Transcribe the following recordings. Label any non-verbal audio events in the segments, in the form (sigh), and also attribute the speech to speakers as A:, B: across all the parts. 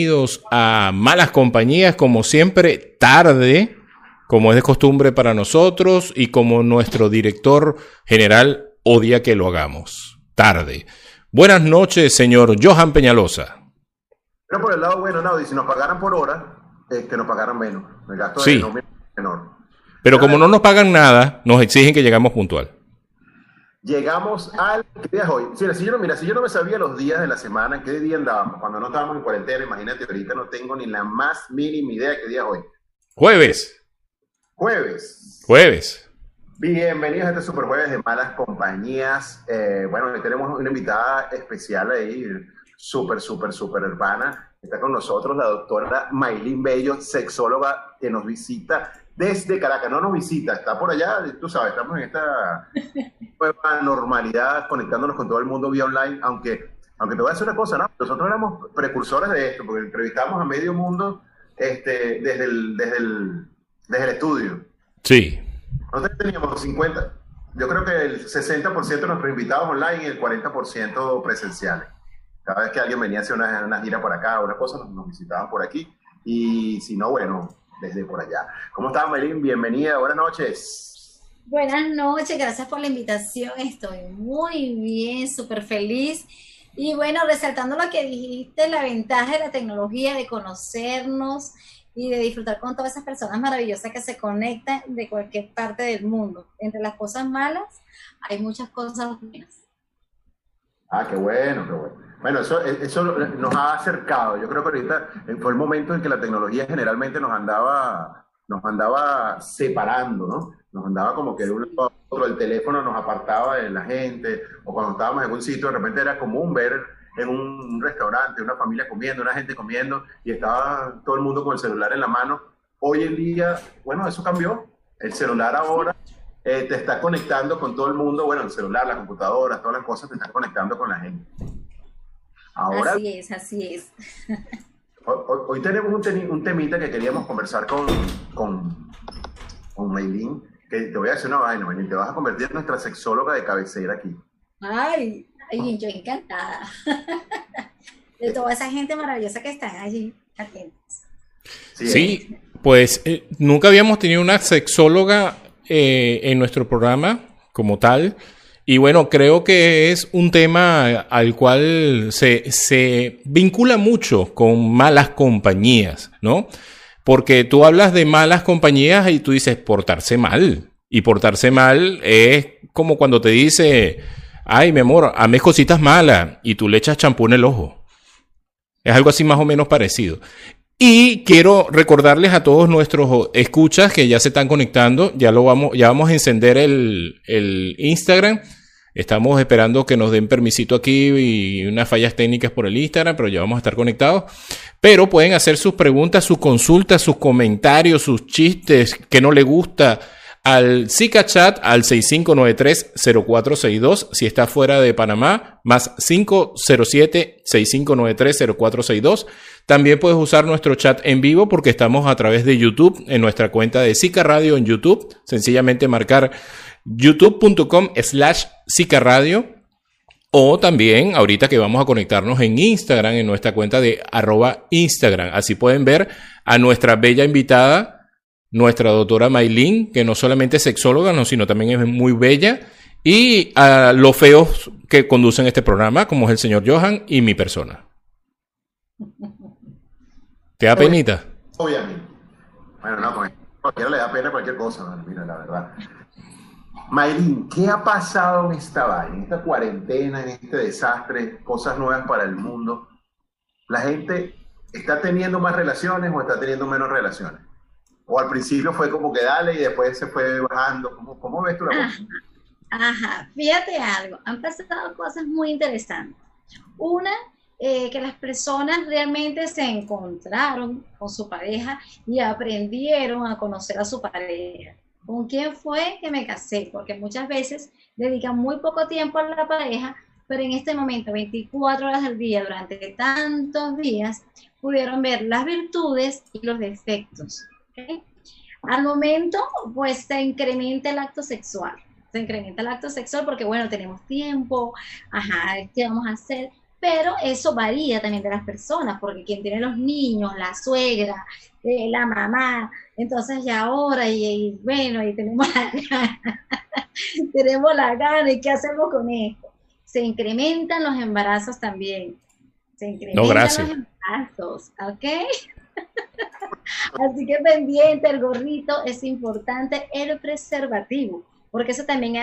A: Bienvenidos a Malas Compañías, como siempre, tarde, como es de costumbre para nosotros y como nuestro director general odia que lo hagamos. Tarde. Buenas noches, señor Johan Peñalosa.
B: Pero por el lado bueno, no, si nos pagaran por hora, eh, que nos pagaran menos. El gasto
A: Sí.
B: menor.
A: Pero como no nos pagan nada, nos exigen que llegamos puntual.
B: Llegamos al. ¿Qué día es hoy? Si yo no, mira, si yo no me sabía los días de la semana, ¿en qué día andábamos? Cuando no estábamos en cuarentena, imagínate, ahorita no tengo ni la más mínima idea de qué día es hoy.
A: Jueves.
B: Jueves.
A: Jueves.
B: Bienvenidos a este Super Jueves de Malas Compañías. Eh, bueno, hoy tenemos una invitada especial ahí, súper, súper, súper hermana. Está con nosotros la doctora Maylin Bello, sexóloga que nos visita desde Caracas. No nos visita, está por allá, tú sabes, estamos en esta (laughs) nueva normalidad, conectándonos con todo el mundo vía online, aunque, aunque te voy a decir una cosa, ¿no? Nosotros éramos precursores de esto, porque entrevistamos a medio mundo este, desde, el, desde, el, desde el estudio.
A: Sí.
B: Nosotros teníamos 50, yo creo que el 60% de nuestros invitados online y el 40% presenciales. Cada vez que alguien venía a hacer una, una gira por acá, una cosa, nos, nos visitaban por aquí. Y si no, bueno, desde por allá. ¿Cómo estás, Melín? Bienvenida, buenas noches.
C: Buenas noches, gracias por la invitación. Estoy muy bien, súper feliz. Y bueno, resaltando lo que dijiste, la ventaja de la tecnología, de conocernos y de disfrutar con todas esas personas maravillosas que se conectan de cualquier parte del mundo. Entre las cosas malas, hay muchas cosas buenas.
B: Ah, qué bueno, qué bueno. Bueno, eso, eso nos ha acercado. Yo creo que ahorita fue el momento en que la tecnología generalmente nos andaba, nos andaba separando, ¿no? Nos andaba como que de un a otro, el teléfono nos apartaba de la gente, o cuando estábamos en un sitio, de repente era común ver en un restaurante una familia comiendo, una gente comiendo, y estaba todo el mundo con el celular en la mano. Hoy en día, bueno, eso cambió. El celular ahora eh, te está conectando con todo el mundo, bueno, el celular, las computadoras, todas las cosas te están conectando con la gente.
C: Ahora, así es, así es.
B: Hoy, tenemos un, teni, un, temita que queríamos conversar con, con, con Maylin, que te voy a decir una vaina, Maylin, te vas a convertir en nuestra sexóloga de cabecera aquí.
C: Ay, ay yo encantada. De toda esa gente maravillosa que están allí atentos.
A: Sí, sí pues eh, nunca habíamos tenido una sexóloga eh, en nuestro programa como tal. Y bueno, creo que es un tema al cual se, se, vincula mucho con malas compañías, ¿no? Porque tú hablas de malas compañías y tú dices portarse mal. Y portarse mal es como cuando te dice, ay, mi amor, ames cositas malas y tú le echas champú en el ojo. Es algo así más o menos parecido. Y quiero recordarles a todos nuestros escuchas que ya se están conectando, ya lo vamos, ya vamos a encender el, el Instagram. Estamos esperando que nos den permisito aquí y unas fallas técnicas por el Instagram, pero ya vamos a estar conectados. Pero pueden hacer sus preguntas, sus consultas, sus comentarios, sus chistes que no le gusta al Zika Chat al 6593-0462 si está fuera de Panamá, más 507-6593-0462. También puedes usar nuestro chat en vivo porque estamos a través de YouTube en nuestra cuenta de Zika Radio en YouTube. Sencillamente marcar youtube.com slash Zika Radio. O también ahorita que vamos a conectarnos en Instagram, en nuestra cuenta de arroba Instagram. Así pueden ver a nuestra bella invitada, nuestra doctora Maylin, que no solamente es sexóloga, no, sino también es muy bella. Y a los feos que conducen este programa, como es el señor Johan y mi persona. ¿Te da penita?
B: Bueno, no, cualquiera le da pena cualquier cosa, mira, la verdad. Maylin, ¿qué ha pasado en esta vaina, en esta cuarentena, en este desastre, cosas nuevas para el mundo? ¿La gente está teniendo más relaciones o está teniendo menos relaciones? ¿O al principio fue como que dale y después se fue bajando? ¿Cómo, cómo ves tú la cosa?
C: Ajá, fíjate algo, han pasado cosas muy interesantes. Una, eh, que las personas realmente se encontraron con su pareja y aprendieron a conocer a su pareja. ¿Con quién fue que me casé? Porque muchas veces dedican muy poco tiempo a la pareja, pero en este momento, 24 horas al día, durante tantos días, pudieron ver las virtudes y los defectos. Al momento, pues se incrementa el acto sexual. Se incrementa el acto sexual porque, bueno, tenemos tiempo, ajá, ¿qué vamos a hacer? pero eso varía también de las personas, porque quien tiene los niños, la suegra, eh, la mamá, entonces ya ahora, y, bueno, y tenemos la gana, (laughs) tenemos la gana, ¿y qué hacemos con esto? Se incrementan los embarazos también. Se incrementan los embarazos, ¿ok? (laughs) Así que pendiente, el gorrito es importante, el preservativo porque eso también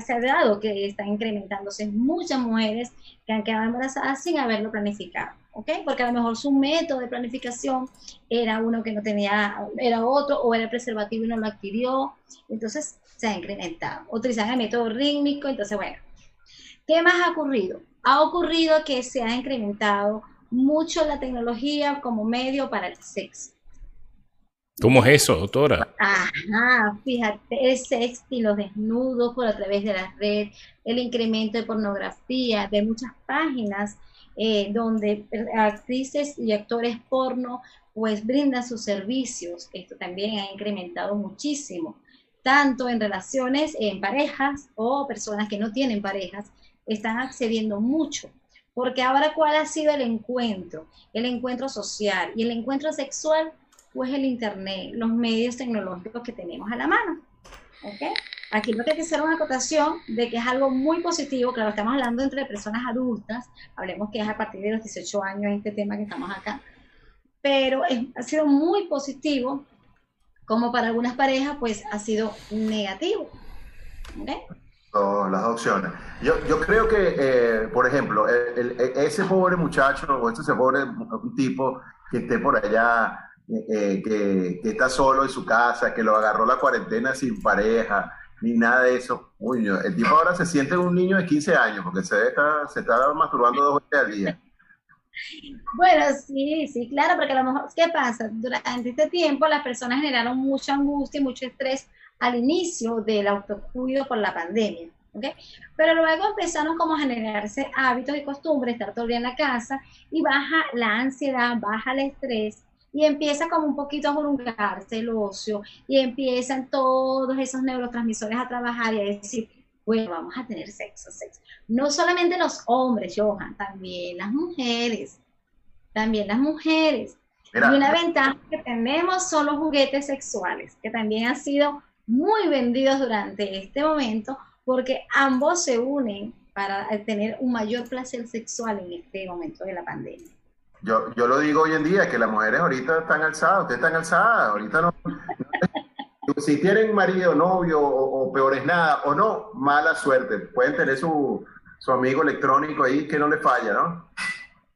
C: se ha dado que están incrementándose muchas mujeres que han quedado embarazadas sin haberlo planificado, ¿ok? Porque a lo mejor su método de planificación era uno que no tenía, era otro, o era preservativo y no lo adquirió, entonces se ha incrementado. Utilizan el método rítmico, entonces bueno, ¿qué más ha ocurrido? Ha ocurrido que se ha incrementado mucho la tecnología como medio para el sexo.
A: ¿Cómo es eso, doctora?
C: Ajá, fíjate, el sexo y los desnudos por a través de la red, el incremento de pornografía, de muchas páginas eh, donde actrices y actores porno pues brindan sus servicios. Esto también ha incrementado muchísimo, tanto en relaciones en parejas o personas que no tienen parejas, están accediendo mucho. Porque ahora, ¿cuál ha sido el encuentro? El encuentro social y el encuentro sexual pues el Internet, los medios tecnológicos que tenemos a la mano. ¿okay? Aquí lo que hay que hacer una acotación de que es algo muy positivo, claro, estamos hablando entre personas adultas, hablemos que es a partir de los 18 años este tema que estamos acá, pero ha sido muy positivo, como para algunas parejas, pues ha sido negativo. ¿okay?
B: las opciones. Yo, yo creo que, eh, por ejemplo, ese pobre muchacho o ese pobre tipo que esté por allá eh, que, está solo en su casa, que lo agarró la cuarentena sin pareja, ni nada de eso. Uy, el tipo ahora se siente un niño de 15 años porque se está, se está masturbando dos veces al día.
C: Bueno, sí, sí, claro, porque a lo mejor, ¿qué pasa? Durante este tiempo las personas generaron mucha angustia y mucho estrés al inicio del autocuido por la pandemia. ¿Okay? Pero luego empezaron como a generarse hábitos y costumbres, estar todo el día en la casa y baja la ansiedad, baja el estrés y empieza como un poquito a voluntarse el ocio y empiezan todos esos neurotransmisores a trabajar y a decir, bueno, vamos a tener sexo, sexo. No solamente los hombres, Johan, también las mujeres, también las mujeres. y una ventaja que tenemos son los juguetes sexuales, que también han sido muy vendidos durante este momento porque ambos se unen para tener un mayor placer sexual en este momento de la pandemia.
B: Yo, yo lo digo hoy en día, que las mujeres ahorita están alzadas, ustedes están alzadas, ahorita no, si tienen marido, novio o, peor es nada, o no, mala suerte. Pueden tener su, su amigo electrónico ahí que no le falla, ¿no?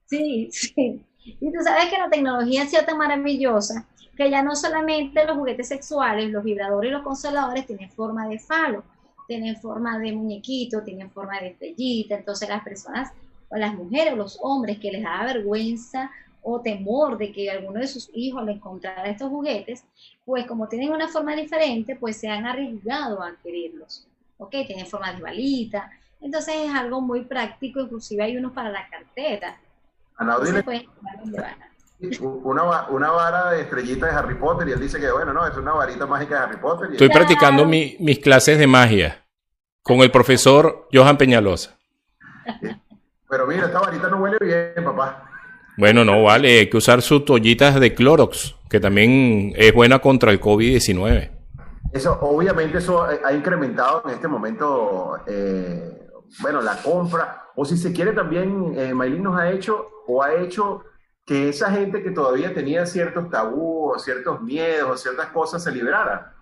C: Sí, sí. Y tú sabes que la tecnología ha sido tan maravillosa que ya no solamente los juguetes sexuales, los vibradores y los consoladores tienen forma de falo, tienen forma de muñequito, tienen forma de estrellita, entonces las personas o las mujeres o los hombres que les da vergüenza o temor de que alguno de sus hijos le encontrara estos juguetes, pues como tienen una forma diferente, pues se han arriesgado a adquirirlos. ¿Ok? Tienen forma de balita. Entonces es algo muy práctico, inclusive hay unos para la cartera.
B: Ana, una, una, vara de estrellita de Harry Potter y él dice que bueno, no, es una varita mágica de Harry Potter.
A: Estoy practicando mis clases de magia con el profesor Johan Peñalosa.
B: Pero mira, esta varita no huele bien, papá.
A: Bueno, no vale, hay que usar sus toallitas de Clorox, que también es buena contra el COVID-19.
B: Eso, obviamente, eso ha incrementado en este momento, eh, bueno, la compra, o si se quiere también, eh, Maylin nos ha hecho, o ha hecho que esa gente que todavía tenía ciertos tabús, ciertos miedos, ciertas cosas, se liberara.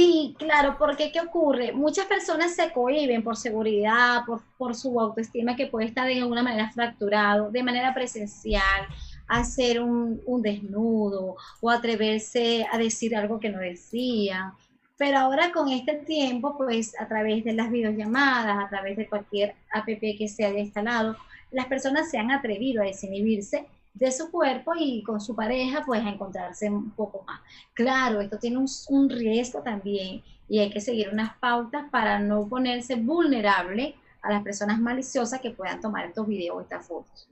C: Sí, claro, porque ¿qué ocurre? Muchas personas se cohiben por seguridad, por, su autoestima que puede estar de alguna manera fracturado, de manera presencial, hacer un, un desnudo o atreverse a decir algo que no decía. Pero ahora con este tiempo, pues a través de las videollamadas, a través de cualquier app que se haya instalado, las personas se han atrevido a desinhibirse de su cuerpo y con su pareja pues a encontrarse un poco más. Claro, esto tiene un, riesgo también y hay que seguir unas pautas para no ponerse vulnerable a las personas maliciosas que puedan tomar estos videos o estas fotos.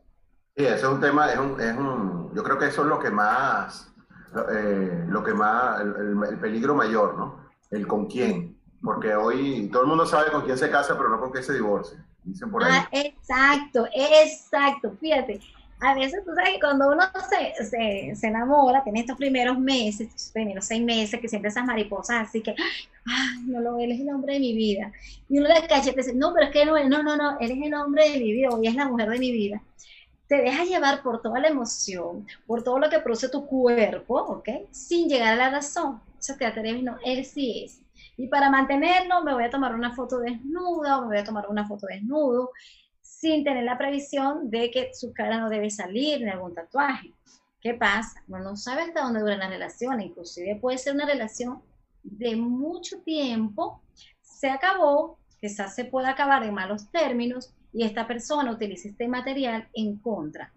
B: Sí, ese es un tema, es un, es un, yo creo que eso es lo que más, eh, lo que más, el, peligro mayor, ¿no? El con quién, porque hoy todo el mundo sabe con quién se casa, pero no con quién se divorcia.
D: dicen por ahí.
C: Ah, exacto, exacto. Fíjate, a veces tú sabes que cuando uno se, se, se, enamora, tiene estos primeros meses, estos primeros seis meses, que siempre esas mariposas, así que, ay, no lo él es el hombre de mi vida. Y uno le cachete y dice, no, pero es que no, no, no, no, él es el hombre de mi vida, ella es la mujer de mi vida. Te deja llevar por toda la emoción, por todo lo que produce tu cuerpo, ¿ok? Sin llegar a la razón. O sea, te atreves, no, él sí es. Y para mantenerlo, me voy a tomar una foto desnuda o me voy a tomar una foto desnudo sin tener la previsión de que su cara no debe salir en algún tatuaje. ¿Qué pasa? Uno no sabe hasta dónde dura la relación, inclusive puede ser una relación de mucho tiempo, se acabó, quizás se pueda acabar en malos términos y esta persona utiliza este material en contra.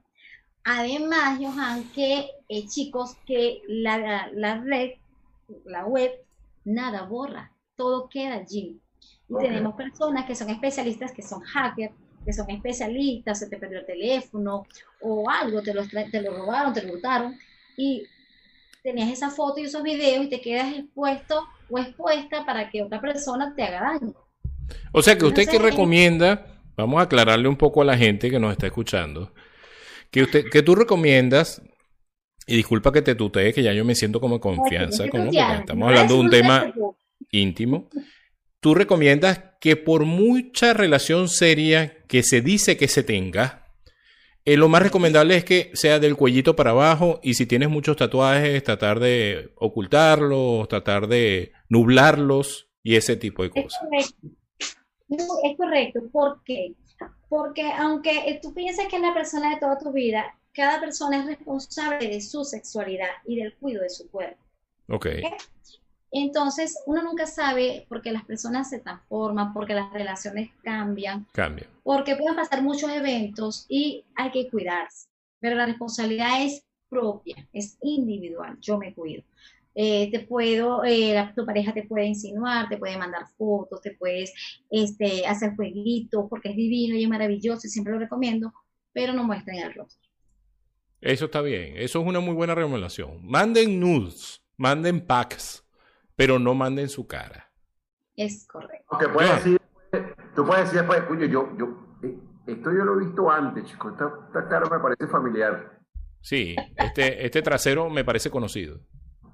C: Además, Johan, que eh, chicos, que la, la, red, la web, nada borra, todo queda allí. Y tenemos personas que son especialistas, que son hackers, que son especialistas, se te perdió el teléfono o algo, te lo, te lo robaron, te lo hurtaron y tenías esa foto y esos videos y te quedas expuesto o expuesta para que otra persona te haga daño.
A: O sea que usted que recomienda, vamos a aclararle un poco a la gente que nos está escuchando, que usted, que tú recomiendas, y disculpa que te tutee, que ya yo me siento como confianza con que estamos hablando de un tema íntimo. Tú recomiendas que por mucha relación seria que se dice que se tenga, eh, lo más recomendable es que sea del cuellito para abajo y si tienes muchos tatuajes, tratar de ocultarlos, tratar de nublarlos y ese tipo de cosas.
C: Es correcto. es correcto. ¿Por qué? Porque aunque tú pienses que es la persona de toda tu vida, cada persona es responsable de su sexualidad y del cuidado de su cuerpo.
A: Ok. ¿Okay?
C: Entonces, uno nunca sabe porque las personas se transforman, porque las relaciones cambian.
A: Cambian.
C: Porque pueden pasar muchos eventos y hay que cuidarse. Pero la responsabilidad es propia, es individual. Yo me cuido. Eh, te puedo, eh, tu pareja te puede insinuar, te puede mandar fotos, te puedes este, hacer jueguitos porque es divino y es maravilloso y siempre lo recomiendo, pero no muestren el rostro.
A: Eso está bien, eso es una muy buena recomendación. Manden nudes, manden packs pero no manden su cara.
C: Es correcto.
D: Aunque puedes decir, tú puedes decir después, cuño, yo, yo, eh, esto yo lo he visto antes, chico, esta, esta cara me parece familiar.
A: Sí, este, este trasero me parece conocido.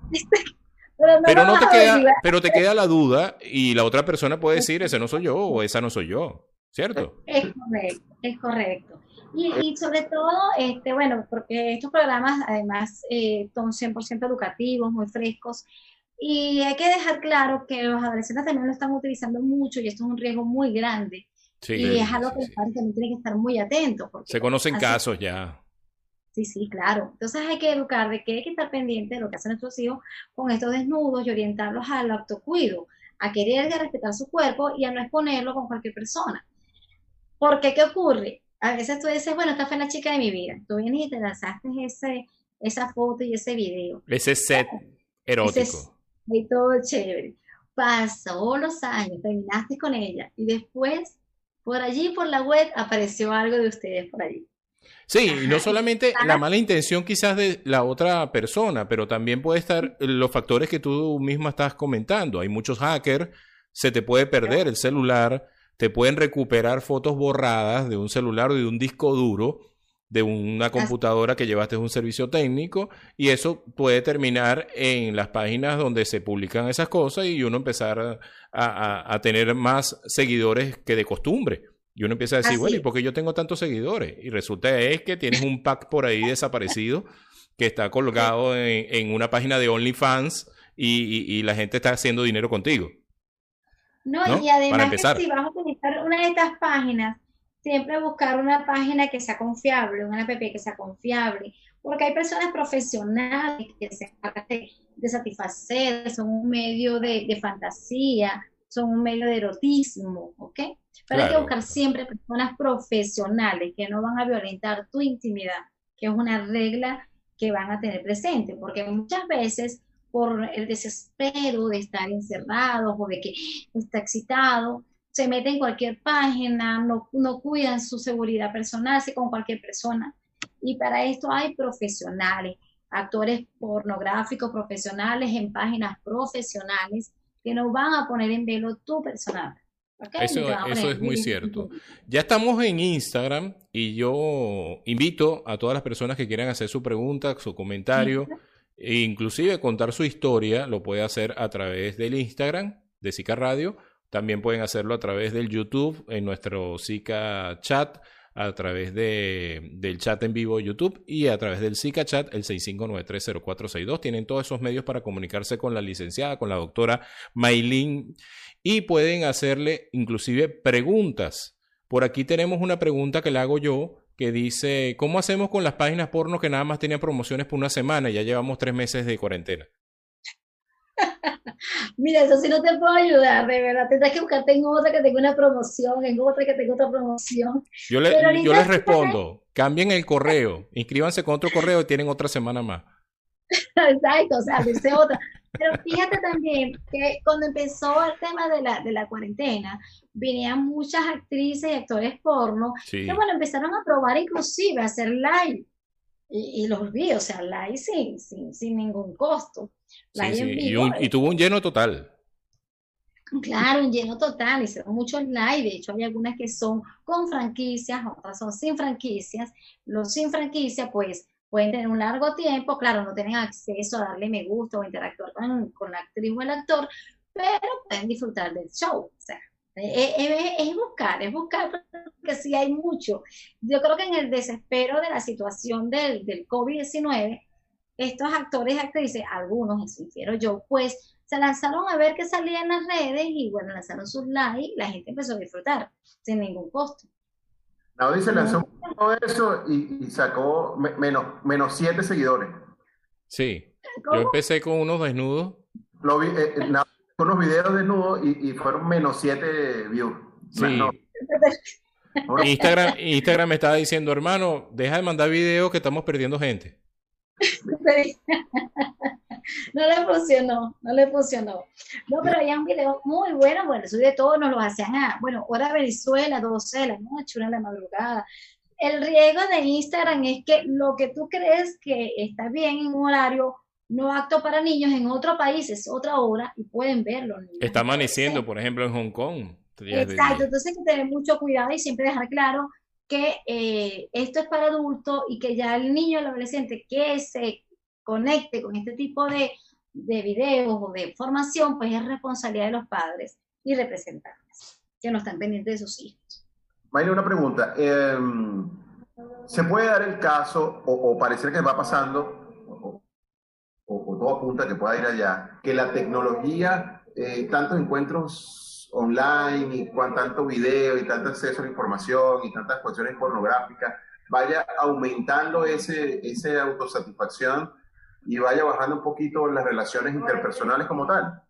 A: (laughs)
C: pero no,
A: pero no te queda, pero te queda la duda y la otra persona puede decir, ese no soy yo o esa no soy yo, ¿cierto?
C: Es correcto, es correcto. Y, y, sobre todo, este, bueno, porque estos programas además eh, son 100% educativos, muy frescos, y hay que dejar claro que los adolescentes también lo están utilizando mucho y esto es un riesgo muy grande. Sí, y es algo que los padres también tienen que estar muy atentos.
A: Se conocen casos ya.
C: Sí, sí, claro. Entonces hay que educar de que hay que estar pendiente de lo que hacen nuestros hijos con estos desnudos y orientarlos al autocuido, a querer y respetar su cuerpo y a no exponerlo con cualquier persona. Porque, ¿qué ocurre? A veces tú dices, bueno, esta fue la chica de mi vida. Tú vienes y te lanzaste ese, esa foto y ese video.
A: Ese set erótico
C: y todo chévere. Pasó los años, terminaste con ella y después por allí, por la web, apareció algo de ustedes por allí.
A: Sí, y no solamente la mala intención quizás de la otra persona, pero también puede estar los factores que tú misma estás comentando. Hay muchos hackers, se te puede perder el celular, te pueden recuperar fotos borradas de un celular o de un disco duro de una computadora que llevaste un servicio técnico y eso puede terminar en las páginas donde se publican esas cosas y uno empezar a, tener más seguidores que de costumbre. Y uno empieza a decir, bueno, ¿y por qué yo tengo tantos seguidores? Y resulta es que tienes un pack por ahí desaparecido que está colgado en, una página de OnlyFans y, y, la gente está haciendo dinero contigo.
C: No, y además que si vas a utilizar una de estas páginas siempre buscar una página que sea confiable, una app que sea confiable, porque hay personas profesionales que se encargan de, satisfacer, son un medio de, fantasía, son un medio de erotismo, ¿ok? Pero hay que buscar siempre personas profesionales que no van a violentar tu intimidad, que es una regla que van a tener presente, porque muchas veces por el desespero de estar encerrados o de que está excitado, se meten en cualquier página, no, no cuidan su seguridad personal, así como cualquier persona. Y para esto hay profesionales, actores pornográficos profesionales en páginas profesionales que no van a poner en velo tu personal,
A: Eso, eso es muy cierto. Ya estamos en Instagram y yo invito a todas las personas que quieran hacer su pregunta, su comentario, e inclusive contar su historia, lo puede hacer a través del Instagram de Zika Radio. También pueden hacerlo a través del YouTube en nuestro Zika Chat a través de, del chat en vivo de YouTube y a través del Zika Chat, el 65930462. Tienen todos esos medios para comunicarse con la licenciada, con la doctora Maylin y pueden hacerle inclusive preguntas. Por aquí tenemos una pregunta que le hago yo que dice, ¿cómo hacemos con las páginas porno que nada más tenían promociones por una semana y ya llevamos tres meses de cuarentena? (laughs)
C: Mira, eso sí no te puedo ayudar, de verdad. Tendrás que buscarte en otra que tenga una promoción, en otra que tenga otra promoción.
A: Yo, le, yo les respondo, cambien el correo, inscríbanse con otro correo y tienen otra semana más. (laughs)
C: Exacto, o sea, dice otra. Pero fíjate también que cuando empezó el tema de la, de la cuarentena, venían muchas actrices y actores porno que, bueno, empezaron a probar inclusive a hacer live. Y, los vi, o sea, live sin, sin, sin ningún costo.
A: Y, tuvo un lleno total.
C: Claro, un lleno total, hicieron muchos live, de hecho hay algunas que son con franquicias, otras son sin franquicias. Los sin franquicia, pues pueden tener un largo tiempo, claro, no tienen acceso a darle me gusta o interactuar con, con la actriz o el actor, pero pueden disfrutar del show. O sea, es, buscar, es buscar, porque sí hay mucho. Yo creo que en el desespero de la situación del, del COVID-19, estos actores y actrices, algunos, si quiero yo, pues se lanzaron a ver qué salía en las redes y bueno, lanzaron sus likes, la gente empezó a disfrutar sin ningún costo.
D: Naudi se lanzó todo eso y, sacó menos, menos siete seguidores.
A: Sí, yo empecé con unos desnudos.
D: Lo vi, eh, eh con unos videos desnudos y, y, fueron menos siete views. Sí.
A: Instagram, Instagram me estaba diciendo, hermano, deja de mandar videos que estamos perdiendo gente. (laughs)
C: no le funcionó, no le funcionó. No, pero había un video muy bueno, bueno, eso de todo nos lo hacían a, bueno, hora Venezuela, 12 de la noche, una de la madrugada. El riesgo de Instagram es que lo que tú crees que está bien en un horario no acto para niños en otro país es otra hora y pueden verlo.
A: Está amaneciendo, por ejemplo, en Hong Kong.
C: Exacto, entonces hay que tener mucho cuidado y siempre dejar claro que eh, esto es para adultos y que ya el niño, el adolescente que se conecte con este tipo de, de videos o de formación, pues es responsabilidad de los padres y representantes que no están pendientes de sus hijos.
D: Mayra, una pregunta. Em, ¿Se puede dar el caso, o, o parecer que va pasando, o, o, todo apunta que pueda ir allá, que la tecnología, eh, tantos encuentros online y cuan, tanto video y tanto acceso a la información y tantas cuestiones pornográficas, vaya aumentando ese, esa autosatisfacción y vaya bajando un poquito las relaciones interpersonales como tal.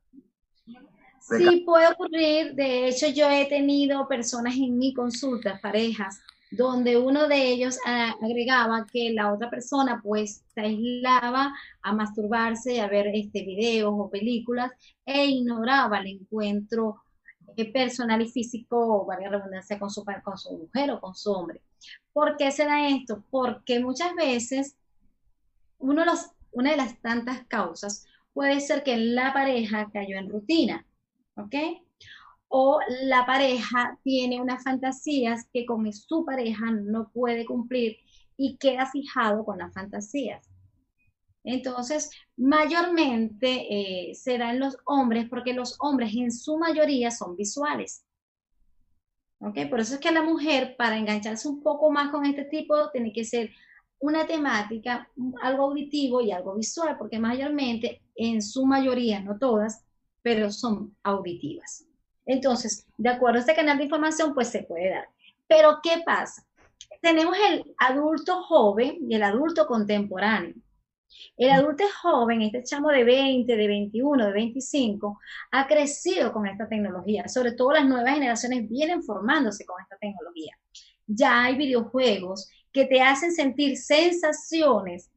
C: Sí, puede ocurrir. De hecho, yo he tenido personas en mi consulta, parejas, donde uno de ellos agregaba que la otra persona pues se aislaba a masturbarse, a ver este videos o películas e ignoraba el encuentro personal y físico, valga redundancia, con su, con su mujer o con su hombre. ¿Por qué se da esto? Porque muchas veces una de las tantas causas puede ser que la pareja cayó en rutina, ¿ok? O la pareja tiene unas fantasías que con su pareja no puede cumplir y queda fijado con las fantasías. Entonces, mayormente eh, se da en los hombres porque los hombres en su mayoría son visuales. ¿Ok? Por eso es que la mujer, para engancharse un poco más con este tipo, tiene que ser una temática, algo auditivo y algo visual, porque mayormente, en su mayoría, no todas, pero son auditivas. Entonces, de acuerdo a este canal de información, pues se puede dar. Pero, ¿qué pasa? Tenemos el adulto joven y el adulto contemporáneo. El adulto joven, este chamo de 20, de 21, de 25, ha crecido con esta tecnología. Sobre todo las nuevas generaciones vienen formándose con esta tecnología. Ya hay videojuegos, que te hacen sentir sensaciones,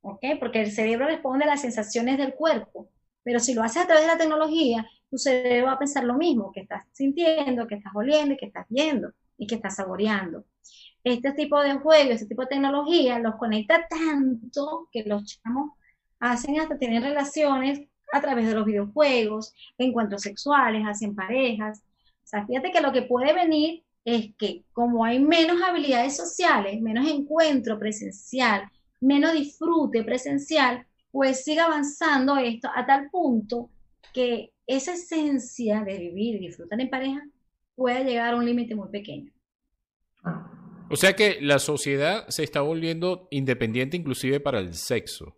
C: ¿ok? Porque el cerebro responde a las sensaciones del cuerpo, pero si lo haces a través de la tecnología, tu cerebro va a pensar lo mismo, que estás sintiendo, que estás oliendo, que estás viendo y que estás saboreando. Este tipo de juegos, este tipo de tecnología los conecta tanto que los chamos hacen hasta tener relaciones a través de los videojuegos, encuentros sexuales, hacen parejas. O sea, fíjate que lo que puede venir es que como hay menos habilidades sociales, menos encuentro presencial, menos disfrute presencial, pues sigue avanzando esto a tal punto que esa esencia de vivir y disfrutar en pareja puede llegar a un límite muy pequeño.
A: O sea que la sociedad se está volviendo independiente inclusive para el sexo.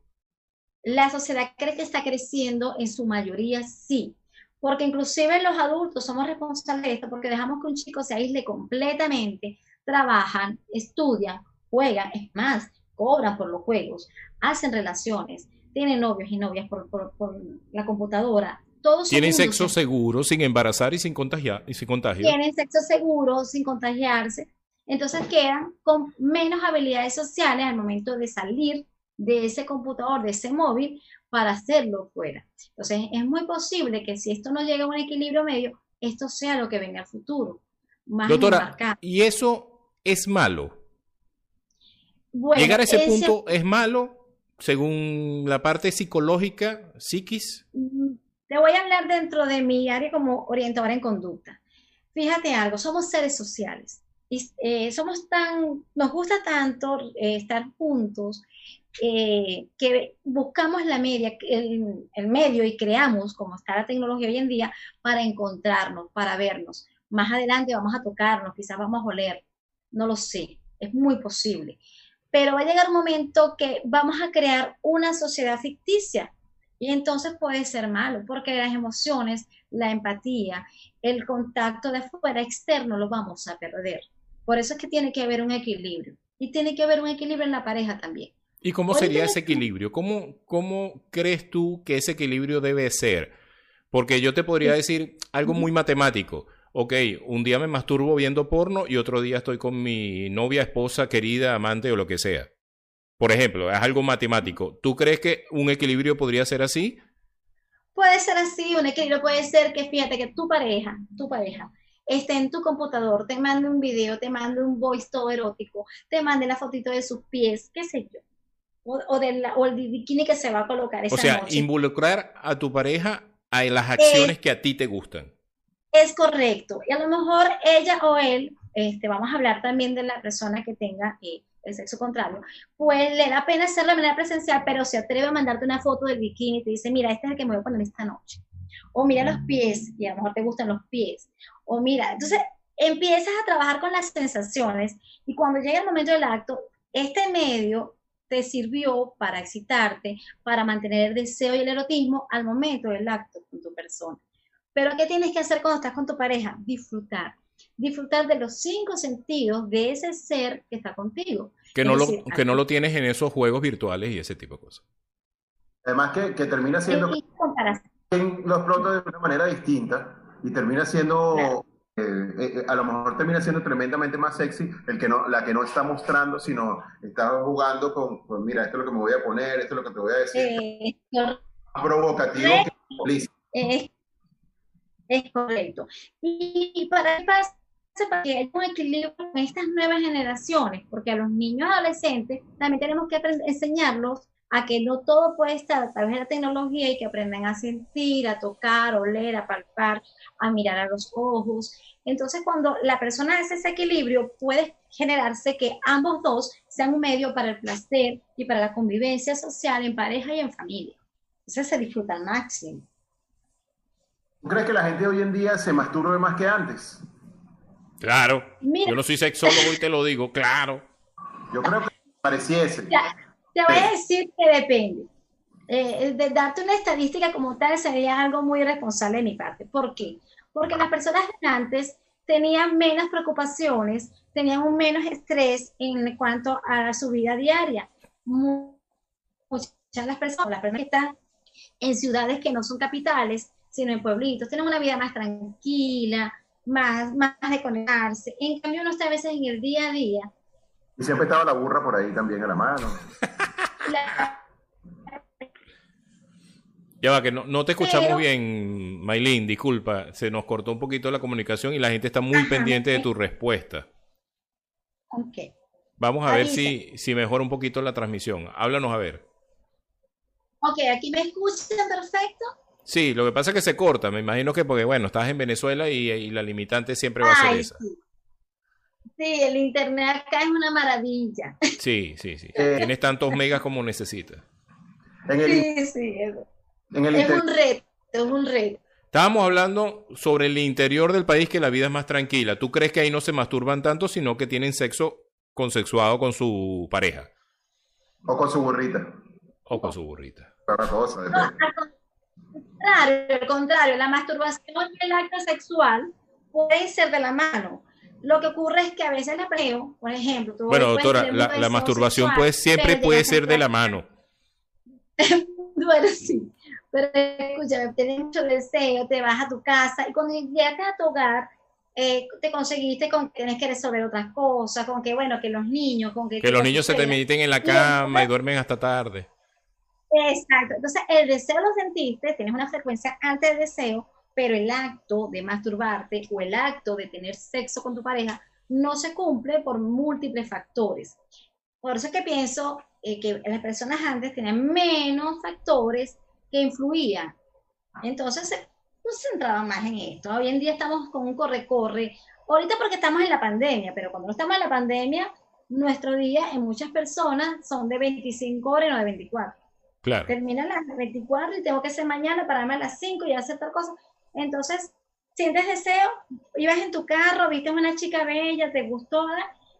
C: La sociedad cree que está creciendo en su mayoría, sí, porque inclusive los adultos somos responsables de esto porque dejamos que un chico se aísle completamente, trabajan, estudian, juegan, es más, cobran por los juegos, hacen relaciones, tienen novios y novias por, la computadora. Todos
A: tienen sexo seguro, sin embarazar y sin contagiar y sin contagio.
C: Tienen sexo seguro, sin contagiarse. Entonces quedan con menos habilidades sociales al momento de salir de ese computador, de ese móvil, para hacerlo fuera. Entonces, es muy posible que si esto no llega a un equilibrio medio, esto sea lo que venga al futuro.
A: Doctora, ¿y eso es malo? Llegar a ese, punto es malo según la parte psicológica, psiquis.
C: Mm, te voy a hablar dentro de mi área como orientadora en conducta. Fíjate algo, somos seres sociales. Eh, somos tan, nos gusta tanto eh, estar juntos eh, que buscamos la media, el, el, medio y creamos, como está la tecnología hoy en día, para encontrarnos, para vernos. Más adelante vamos a tocarnos, quizás vamos a oler, no lo sé, es muy posible. Pero va a llegar un momento que vamos a crear una sociedad ficticia y entonces puede ser malo, porque las emociones, la empatía, el contacto de afuera externo lo vamos a perder. Por eso es que tiene que haber un equilibrio. Y tiene que haber un equilibrio en la pareja también.
A: ¿Y cómo sería ese equilibrio? ¿Cómo, ¿Cómo crees tú que ese equilibrio debe ser? Porque yo te podría decir algo muy matemático. Ok, un día me masturbo viendo porno y otro día estoy con mi novia, esposa, querida, amante o lo que sea. Por ejemplo, es algo matemático. ¿Tú crees que un equilibrio podría ser así?
C: Puede ser así, un equilibrio puede ser que fíjate que tu pareja, tu pareja, esté en tu computador, te mande un video, te mande un voice todo erótico, te mande la fotito de sus pies, qué sé yo o, el bikini que se va a colocar esa
A: O sea, involucrar a tu pareja a las acciones que a ti te gustan.
C: Es correcto. Y a lo mejor ella o él, este, vamos a hablar también de la persona que tenga eh, el sexo contrario, pues le da pena hacerlo de manera presencial, pero se atreve a mandarte una foto del bikini y te dice, mira, este es el que me voy a poner esta noche. O mira los pies, y a lo mejor te gustan los pies. O mira, entonces empiezas a trabajar con las sensaciones y cuando llega el momento del acto, este medio te sirvió para excitarte, para mantener el deseo y el erotismo al momento del acto con tu persona. Pero ¿qué tienes que hacer cuando estás con tu pareja? Disfrutar. Disfrutar de los cinco sentidos de ese ser que está contigo.
A: Que no, lo, que no lo tienes en esos juegos virtuales y ese tipo de cosas.
D: Además que, que termina siendo... Los exploto de una manera distinta y termina siendo eh, eh, eh, a lo mejor termina siendo tremendamente más sexy el que no, la que no está mostrando, sino está jugando con, pues mira, esto es lo que me voy a poner, esto es lo que te voy a decir. provocativo
C: es, es, correcto. Y, para que hay un equilibrio con estas nuevas generaciones, porque a los niños adolescentes también tenemos que enseñarlos a que no todo puede estar a través de la tecnología y que aprendan a sentir, a tocar, a oler, a palpar, a mirar a los ojos. Entonces, cuando la persona hace ese equilibrio, puede generarse que ambos dos sean un medio para el placer y para la convivencia social en pareja y en familia. Entonces se disfruta al máximo.
D: ¿Tú crees que la gente hoy en día se masturbe más que antes?
A: Claro. Yo no soy sexólogo y te lo digo, claro.
D: Yo creo que pareciese.
C: Te voy a decir que depende. Eh, de darte una estadística como tal sería algo muy irresponsable de mi parte. ¿Por qué? Porque las personas de antes tenían menos preocupaciones, tenían un menos estrés en cuanto a su vida diaria. Muchas de las personas, las personas que están en ciudades que no son capitales, sino en pueblitos, tienen una vida más tranquila, más, más de conectarse. En cambio, uno está a veces en el día a día
D: y siempre estaba la burra por ahí también a la mano.
A: Ya va, que no, te escuchamos bien, Maylin, disculpa. Se nos cortó un poquito la comunicación y la gente está muy pendiente de tu respuesta.
C: Ok.
A: Vamos a ver si, si mejora un poquito la transmisión. Háblanos a ver.
C: Ok, aquí me escuchan perfecto.
A: Sí, lo que pasa es que se corta. Me imagino que porque, bueno, estás en Venezuela y, la limitante siempre va a ser esa.
C: Sí. El internet acá es una maravilla.
A: Sí, sí, sí. Eh, Tienes tantos megas como necesitas.
C: sí, sí. Es, un reto, es un reto.
A: Estábamos hablando sobre el interior del país que la vida es más tranquila. ¿Tú crees que ahí no se masturban tanto, sino que tienen sexo consexuado con su pareja?
D: O con su burrita.
A: O con su burrita.
D: Otra cosa.
C: No, al contrario, al contrario, la masturbación y el acto sexual pueden ser de la mano. Lo que ocurre es que a veces la preo, por ejemplo.
A: bueno, doctora, la, masturbación puede, siempre puede ser de la mano. (laughs)
C: bueno, sí. Pero escúchame, tienes mucho deseo, te vas a tu casa y cuando llegas a tu hogar, eh, te conseguiste con que tienes que resolver otras cosas, con que, bueno, que los niños, con que...
A: Que los niños se te mediten en la cama y duermen hasta tarde.
C: Exacto. Entonces, el deseo lo sentiste, tienes una frecuencia antes del deseo, pero el acto de masturbarte o el acto de tener sexo con tu pareja no se cumple por múltiples factores. Por eso es que pienso eh, que las personas antes tenían menos factores que influía. Entonces se centraba más en esto. Hoy en día estamos con un corre-corre. Ahorita porque estamos en la pandemia, pero cuando no estamos en la pandemia, nuestro día en muchas personas son de 25 horas y no de 24.
A: Claro.
C: Termina las 24 y tengo que ser mañana para irme a las 5 y hacer tal cosa. Entonces, sientes deseo, ibas en tu carro, viste a una chica bella, te gustó,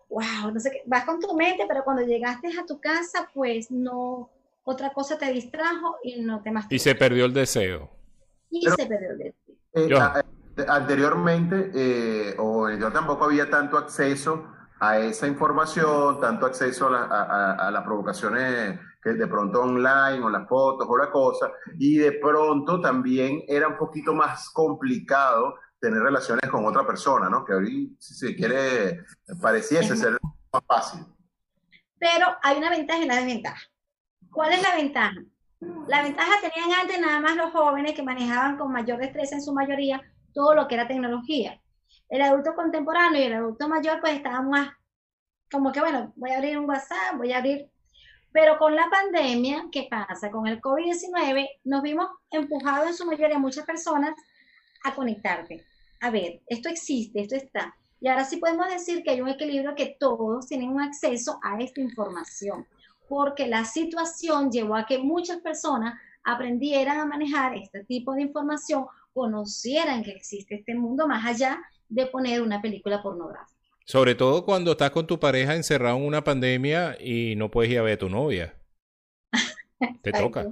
C: wow, no sé vas con tu mente, pero cuando llegaste a tu casa, pues no, otra cosa te distrajo y no te más.
A: Y se perdió el deseo.
C: Y se perdió el deseo.
D: Eh, eh, anteriormente, eh, o yo tampoco había tanto acceso a esa información, tanto acceso a, las provocaciones que de pronto online o las fotos o la cosa, y de pronto también era un poquito más complicado tener relaciones con otra persona, ¿no? Que hoy, si se quiere, pareciese ser más fácil.
C: Pero hay una ventaja y una desventaja. ¿Cuál es la ventaja? La ventaja tenían antes nada más los jóvenes que manejaban con mayor destreza en su mayoría todo lo que era tecnología. El adulto contemporáneo y el adulto mayor pues estaban más como que bueno, voy a abrir un WhatsApp, voy a abrir... Pero con la pandemia, ¿qué pasa? Con el COVID-19 nos vimos empujados en su mayoría muchas personas a conectarte. A ver, esto existe, esto está. Y ahora sí podemos decir que hay un equilibrio que todos tienen un acceso a esta información porque la situación llevó a que muchas personas aprendieran a manejar este tipo de información, conocieran que existe este mundo más allá de poner una película pornográfica.
A: Sobre todo cuando estás con tu pareja encerrado en una pandemia y no puedes ir a ver a tu novia. te toca.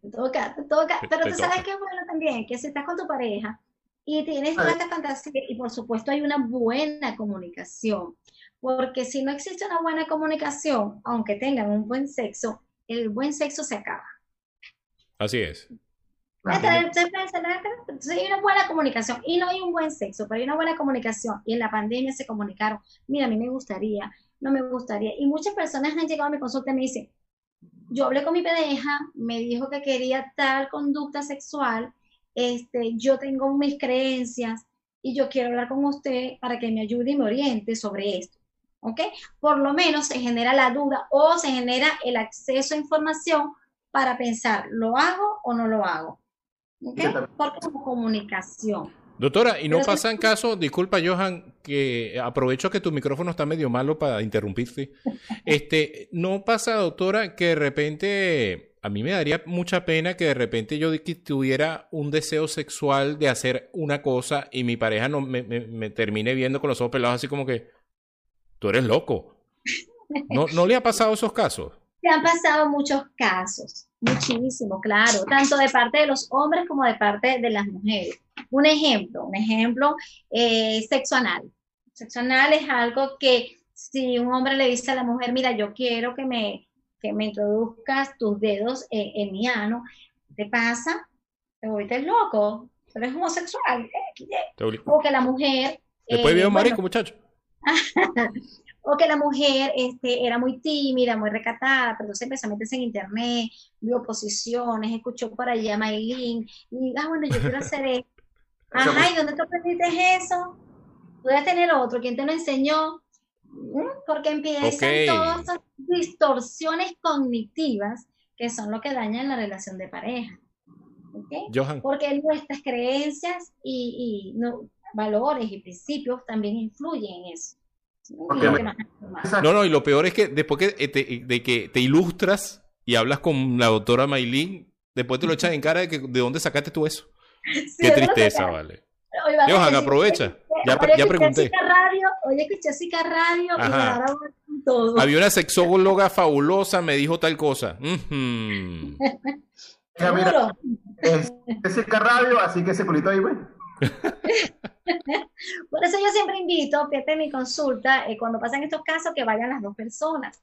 C: Te toca, te toca. Pero tú sabes que es bueno también, que si estás con tu pareja y tienes toda esta fantasía y por supuesto hay una buena comunicación, porque si no existe una buena comunicación, aunque tengan un buen sexo, el buen sexo se acaba.
A: Así es.
C: Entonces hay una buena comunicación y no hay un buen sexo, pero hay una buena comunicación y en la pandemia se comunicaron, mira, a mí me gustaría, no me gustaría. Y muchas personas han llegado a mi consulta y me dicen, yo hablé con mi pareja, me dijo que quería tal conducta sexual, este, yo tengo mis creencias y yo quiero hablar con usted para que me ayude y me oriente sobre esto. ¿ok? Por lo menos se genera la duda o se genera el acceso a información para pensar, ¿lo hago o no lo hago? Como comunicación.
A: Doctora, ¿y no pasan casos, disculpa Johan, que aprovecho que tu micrófono está medio malo para interrumpirte. (laughs) Este, ¿no pasa, doctora, que de repente, a mí me daría mucha pena que de repente yo tuviera un deseo sexual de hacer una cosa y mi pareja no me, me termine viendo con los ojos pelados así como que, tú eres loco. ¿No, ¿No le ha pasado esos casos? (laughs)
C: Se han pasado muchos casos, muchísimo, claro, tanto de parte de los hombres como de parte de las mujeres. Un ejemplo, un ejemplo, eh, sexo anal. Sexo anal es algo que si un hombre le dice a la mujer, mira, yo quiero que me, que me introduzcas tus dedos en, mi ano, ¿qué te pasa? Te volviste loco, eres homosexual. O que la mujer...
A: Después eh, marico, muchacho. (laughs)
C: o que la mujer este, era muy tímida, muy recatada, pero entonces empezó a meterse en internet, vio posiciones, escuchó por allá a Maylin, y ah, bueno, yo quiero hacer esto. (laughs) Ajá, ¿y dónde te aprendiste eso? Voy a tener otro, ¿quién te lo enseñó? ¿Mm? Porque empiezan todas esas distorsiones cognitivas que son lo que dañan la relación de pareja.
A: Johan.
C: Porque nuestras creencias y, no, valores y principios también influyen en eso.
A: No, no, y lo peor es que después que eh, te, de que te ilustras y hablas con la doctora Maylin, después te lo echas en cara de que de dónde sacaste tú eso. (laughs) Qué tristeza, vale. Johan, aprovecha. Ya, ya pregunté.
C: Radio, oye, escuché Zika Radio y ahora
A: todo. Había una sexóloga fabulosa, me dijo tal cosa. (laughs)
D: Ya, mira, es, es Radio, así que ese culito ahí, güey. (laughs)
C: Por eso yo siempre invito, fíjate mi consulta, eh, cuando pasan estos casos, que vayan las dos personas.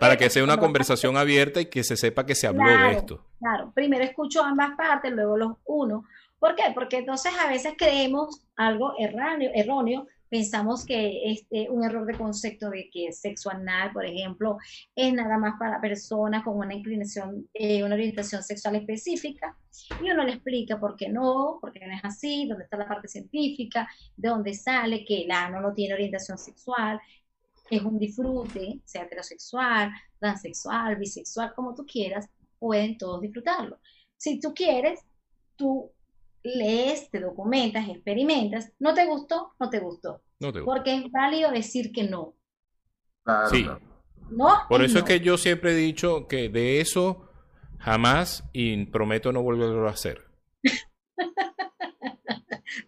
A: Para que sea una conversación abierta y que se sepa que se habló de esto.
C: Claro, primero escucho ambas partes, luego los uno. ¿Por qué? Porque entonces a veces creemos algo erróneo, erróneo pensamos que este, un error de concepto de que sexo anal, por ejemplo, es nada más para personas con una inclinación, eh, una orientación sexual específica, y uno le explica por qué no, por qué no es así, dónde está la parte científica, de dónde sale que el ano no tiene orientación sexual, es un disfrute, sea heterosexual, transexual, bisexual, como tú quieras, pueden todos disfrutarlo. Si tú quieres, tú lees, te documentas, experimentas, no te gustó, no te gustó. Porque es válido decir que no.
A: sí.
C: No.
A: Por eso es que yo siempre he dicho que de eso jamás y prometo no volverlo a hacer. (laughs)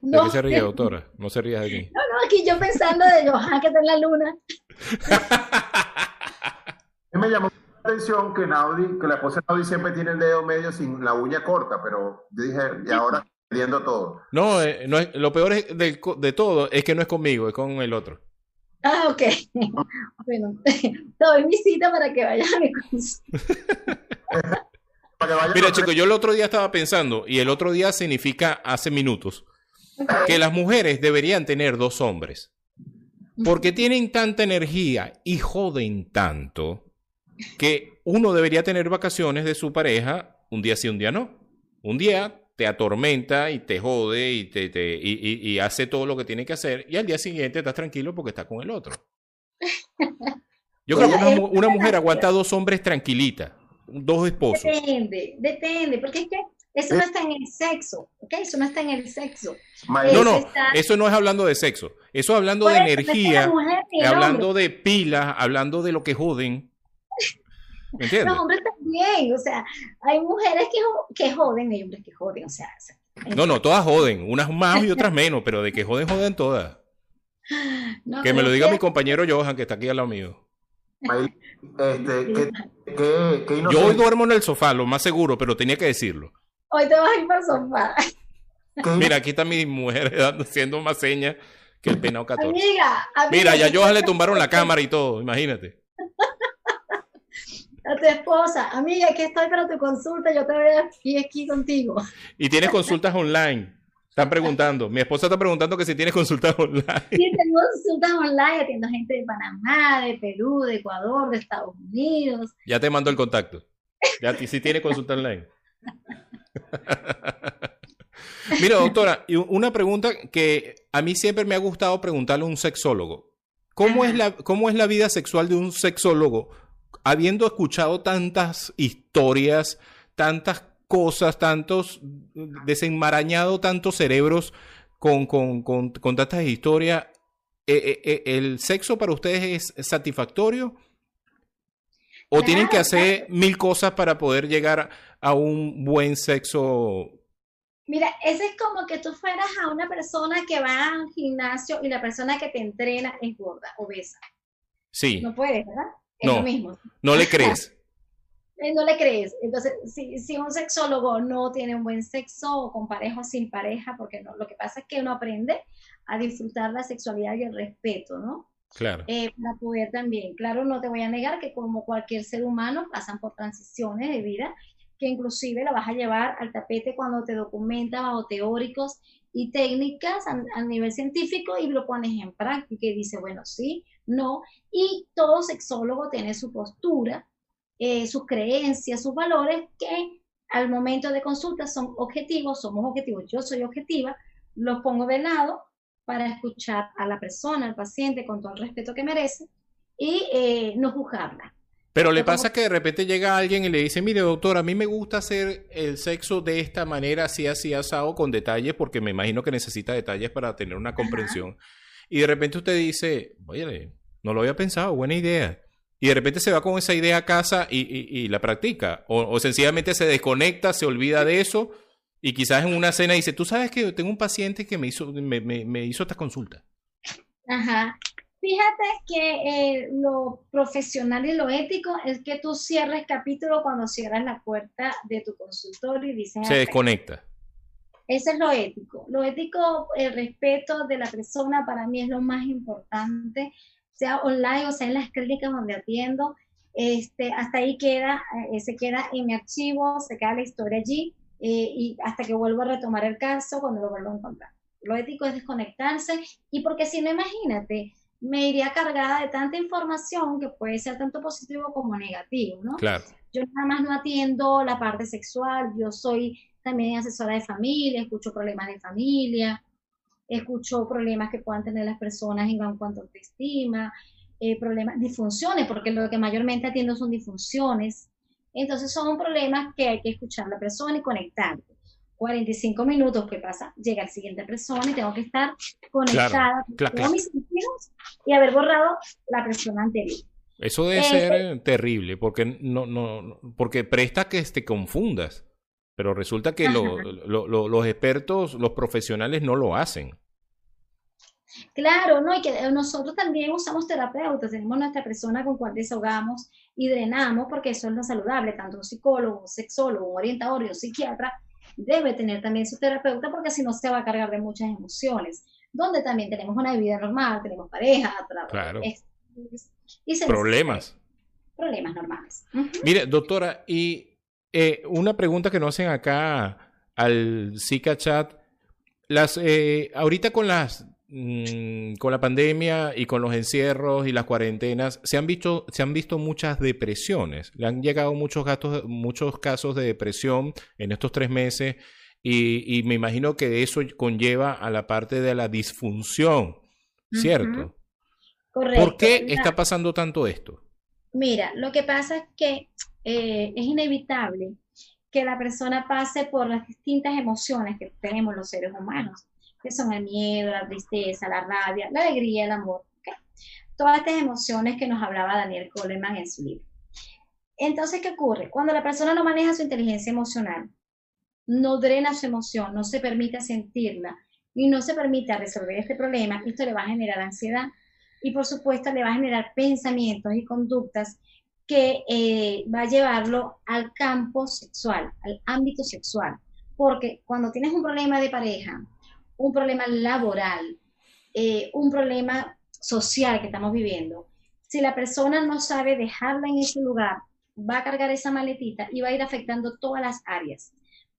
A: ¿De qué se ríe, doctora? No se ríe de
C: aquí. No, no, aquí yo pensando de Johan que está en la luna. (laughs)
D: me llamó la atención que Naudi, que la esposa de Naudi siempre tiene el dedo medio sin la uña corta, pero yo dije, y ahora viendo todo.
A: No, eh, no es, lo peor de, de, todo es que no es conmigo, es con el otro.
C: Ah, ok. (laughs) bueno, (laughs) doy mi cita para que vaya a mi consulta. (laughs)
A: Mira, chicos, yo el otro día estaba pensando, y el otro día significa hace minutos, que las mujeres deberían tener dos hombres. Porque tienen tanta energía y joden tanto que uno debería tener vacaciones de su pareja un día sí, un día no. Un día te atormenta y te jode y, te, te y, y, hace todo lo que tiene que hacer y al día siguiente estás tranquilo porque está con el otro. Yo creo que una, mujer aguanta dos hombres tranquilita, dos esposos.
C: Depende, depende, porque es que eso no está en el sexo, ¿ok? Eso no está en el sexo.
A: No, no, eso no es hablando de sexo, eso es hablando de energía, hablando de pilas, hablando de lo que joden.
C: Los hombres también, o sea, hay mujeres que, que joden, hay hombres que joden, o sea.
A: No, no, todas joden, unas más y otras menos, pero de que joden, joden todas. (laughs) que me lo diga mi compañero Johan, que está aquí al lado mío.
D: Este, (laughs)
A: Yo hoy duermo en el sofá, lo más seguro, pero tenía que decirlo.
C: Hoy te vas a ir para el sofá.
A: Mira, aquí está mi mujer (laughs) haciendo más señas que el penado 14. Amiga, Mira, ya Johan le tumbaron la cámara y todo, imagínate
C: a tu esposa, amiga, aquí estoy para tu consulta, yo te voy aquí, aquí contigo.
A: Y tienes consultas online. Están preguntando, mi esposa está preguntando que si tienes consultas online.
C: Sí, tengo consultas online, atiendo gente de Panamá, de Perú, de Ecuador, de Estados Unidos.
A: Ya te mando el contacto. Ya si tienes consulta online. (laughs) Mira, doctora, una pregunta que a mí siempre me ha gustado preguntarle a un sexólogo. ¿Cómo es, la, ¿Cómo es la vida sexual de un sexólogo habiendo escuchado tantas historias, tantas cosas, tantos desenmarañado tantos cerebros con, con, con, con tantas historias, eh, eh, eh, ¿el sexo para ustedes es satisfactorio? ¿O tienen que hacer mil cosas para poder llegar a un buen sexo?
C: Mira, ese es como que tú fueras a una persona que va al gimnasio y la persona que te entrena es gorda, obesa.
A: Sí.
C: No puedes, ¿verdad?
A: No, No le crees. (laughs)
C: Eh, no le crees. Entonces, si, si, un sexólogo no tiene un buen sexo o con pareja o sin pareja, porque no, lo que pasa es que uno aprende a disfrutar la sexualidad y el respeto, ¿no?
A: Claro.
C: Eh, para poder también, claro, no te voy a negar que como cualquier ser humano pasan por transiciones de vida que inclusive la vas a llevar al tapete cuando te documentas bajo teóricos y técnicas a, nivel científico y lo pones en práctica y dice, bueno, sí, no, y todo sexólogo tiene su postura, eh, sus creencias, sus valores, que al momento de consulta son objetivos, somos objetivos, yo soy objetiva, los pongo de lado para escuchar a la persona, al paciente, con todo el respeto que merece y eh, no juzgarla.
A: Pero le pasa que de repente llega alguien y le dice, mire doctor, a mí me gusta hacer el sexo de esta manera, así, así, asado, con detalles, porque me imagino que necesita detalles para tener una comprensión. Y de repente usted dice, oye, no lo había pensado, buena idea. Y de repente se va con esa idea a casa y, la practica. O, sencillamente se desconecta, se olvida de eso y quizás en una cena dice, tú sabes que tengo un paciente que me hizo, me, me hizo esta consulta.
C: Ajá. Fíjate que eh, lo profesional y lo ético es que tú cierres capítulo cuando cierras la puerta de tu consultorio y dices...
A: Se desconecta.
C: Eso es lo ético. Lo ético, el respeto de la persona para mí es lo más importante, sea online o sea en las clínicas donde atiendo. Este, hasta ahí queda, eh, se queda en mi archivo, se queda la historia allí eh, y hasta que vuelvo a retomar el caso cuando lo vuelvo a encontrar. Lo ético es desconectarse y porque si no, imagínate, me iría cargada de tanta información que puede ser tanto positivo como negativo, ¿no?
A: Claro.
C: Yo nada más no atiendo la parte sexual, yo soy también asesora de familia, escucho problemas de familia, escucho problemas que puedan tener las personas en cuanto a autoestima, eh, problemas, disfunciones, porque lo que mayormente atiendo son disfunciones. Entonces son problemas que hay que escuchar a la persona y conectarte. 45 minutos que pasa, llega la siguiente persona y tengo que estar conectada con mis sentidos y haber borrado la persona anterior.
A: Eso debe ser terrible, porque no, no, porque presta que te confundas. Pero resulta que los expertos, los profesionales no lo hacen.
C: Claro, ¿no? Y que nosotros también usamos terapeutas, tenemos nuestra persona con cual desahogamos y drenamos, porque eso es lo saludable, tanto un psicólogo, un sexólogo, un orientador y un psiquiatra debe tener también su terapeuta porque si no se va a cargar de muchas emociones, donde también tenemos una vida normal, tenemos pareja,
A: claro. y problemas.
C: Problemas normales.
A: Mire, doctora, y eh, una pregunta que nos hacen acá al Zika Chat, las, eh, ahorita con las Mm, con la pandemia y con los encierros y las cuarentenas, se han visto, se han visto muchas depresiones. Le han llegado muchos, muchos casos de depresión en estos tres meses y, me imagino que eso conlleva a la parte de la disfunción, ¿cierto? Correcto. ¿Por qué está pasando tanto esto?
C: Mira, lo que pasa es que eh, es inevitable que la persona pase por las distintas emociones que tenemos los seres humanos que son el miedo, la tristeza, la rabia, la alegría, el amor. Todas estas emociones que nos hablaba Daniel Coleman en su libro. Entonces, ¿qué ocurre? Cuando la persona no maneja su inteligencia emocional, no drena su emoción, no se permite sentirla y no se permite resolver este problema, esto le va a generar ansiedad y por supuesto le va a generar pensamientos y conductas que eh, va a llevarlo al campo sexual, al ámbito sexual. Porque cuando tienes un problema de pareja, un problema laboral, eh, un problema social que estamos viviendo, si la persona no sabe dejarla en ese lugar, va a cargar esa maletita y va a ir afectando todas las áreas.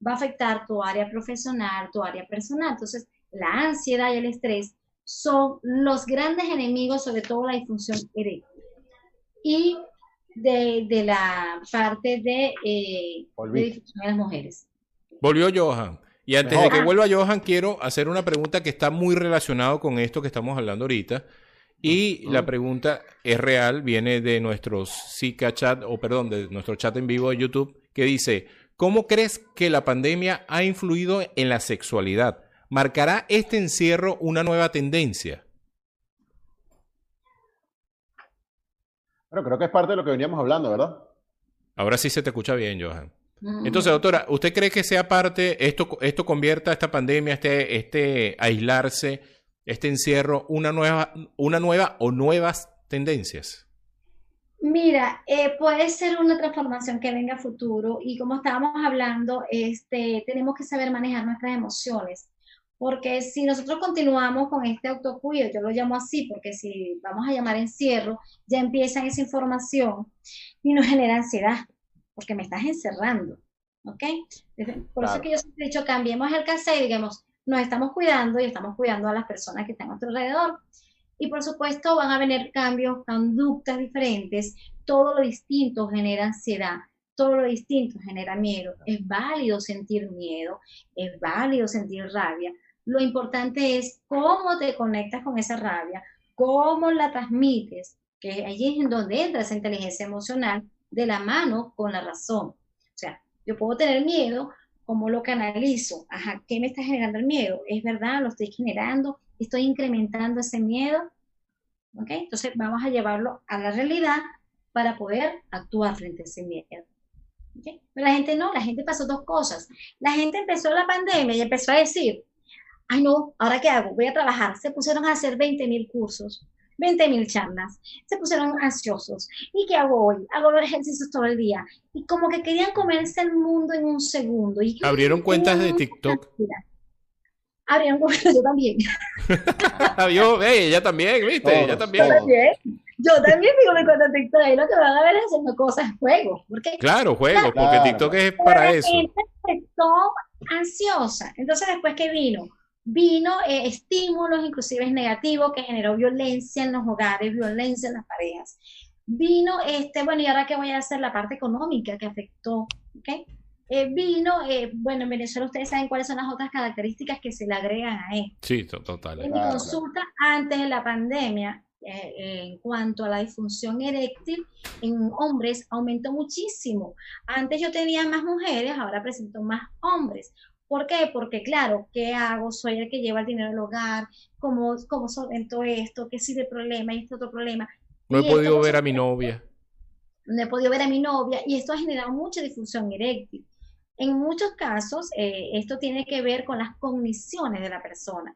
C: Va a afectar tu área profesional, tu área personal. Entonces, la ansiedad y el estrés son los grandes enemigos, sobre todo la disfunción eréctil. Y de, la parte de, eh, de disfunción de las mujeres.
A: Volvió Johan. Y antes de que vuelva Johan, quiero hacer una pregunta que está muy relacionado con esto que estamos hablando ahorita. Y la pregunta es real, viene de nuestro Zika chat, o perdón, de nuestro chat en vivo de YouTube, que dice, ¿cómo crees que la pandemia ha influido en la sexualidad? ¿Marcará este encierro una nueva tendencia?
D: Bueno, creo que es parte de lo que veníamos hablando, ¿verdad?
A: Ahora sí se te escucha bien, Johan. Entonces, doctora, ¿usted cree que sea parte, esto, esto convierta esta pandemia, este, este aislarse, este encierro, una nueva, una nueva o nuevas tendencias?
C: Mira, eh, puede ser una transformación que venga a futuro y como estábamos hablando, este, tenemos que saber manejar nuestras emociones, porque si nosotros continuamos con este autocuido, yo lo llamo así, porque si vamos a llamar encierro, ya empieza esa información y nos genera ansiedad porque me estás encerrando, ¿ok? Por eso que yo siempre he dicho, cambiemos el cassette y digamos, nos estamos cuidando y estamos cuidando a las personas que están a nuestro alrededor. Y por supuesto van a venir cambios, conductas diferentes, todo lo distinto genera ansiedad, todo lo distinto genera miedo. Es válido sentir miedo, es válido sentir rabia. Lo importante es cómo te conectas con esa rabia, cómo la transmites que allí es en donde entra esa inteligencia emocional de la mano con la razón. O sea, yo puedo tener miedo, ¿cómo lo canalizo? Ajá, ¿qué me está generando el miedo? ¿Es verdad? ¿Lo estoy generando? ¿Estoy incrementando ese miedo? ¿Ok? Entonces vamos a llevarlo a la realidad para poder actuar frente a ese miedo. ¿Okay? Pero la gente no, la gente pasó dos cosas. La gente empezó la pandemia y empezó a decir, ay no, ¿ahora qué hago? Voy a trabajar. Se pusieron a hacer 20 mil cursos, 20 mil charlas. Se pusieron ansiosos. ¿Y qué hago hoy? Hago los ejercicios todo el día. Y como que querían comerse el mundo en un segundo. Y,
A: Abrieron cuentas de TikTok.
C: Abrieron cuentas, yo también. (laughs)
A: yo, hey, ella también, ¿viste?
C: Todos,
A: ella también.
C: Yo también. Yo también digo mi cuenta de TikTok. Y lo que van a ver es haciendo cosas, juegos. Porque,
A: claro, juegos, porque TikTok es para eso.
C: La gente ansiosa. Entonces, después que vino, vino eh, estímulos, inclusive negativos, que generó violencia en los hogares, violencia en las parejas. Vino, este, bueno, ¿y ahora qué voy a hacer? La parte económica que afectó, ¿ok? Eh, vino, eh, bueno, en Venezuela ustedes saben cuáles son las otras características que se le agregan a esto.
A: Sí, total.
C: En mi consulta antes de la pandemia, eh, en cuanto a la disfunción eréctil en hombres, aumentó muchísimo. Antes yo tenía más mujeres, ahora presento más hombres. ¿Por qué? Porque claro, ¿qué hago? Soy el que lleva el dinero al hogar, ¿cómo, cómo solvento esto? ¿Qué sigue problema? ¿Y este otro problema?
A: No he podido ver a mi novia.
C: No he podido ver a mi novia y esto ha generado mucha disfunción eréctil. En muchos casos, eh, esto tiene que ver con las cogniciones de la persona.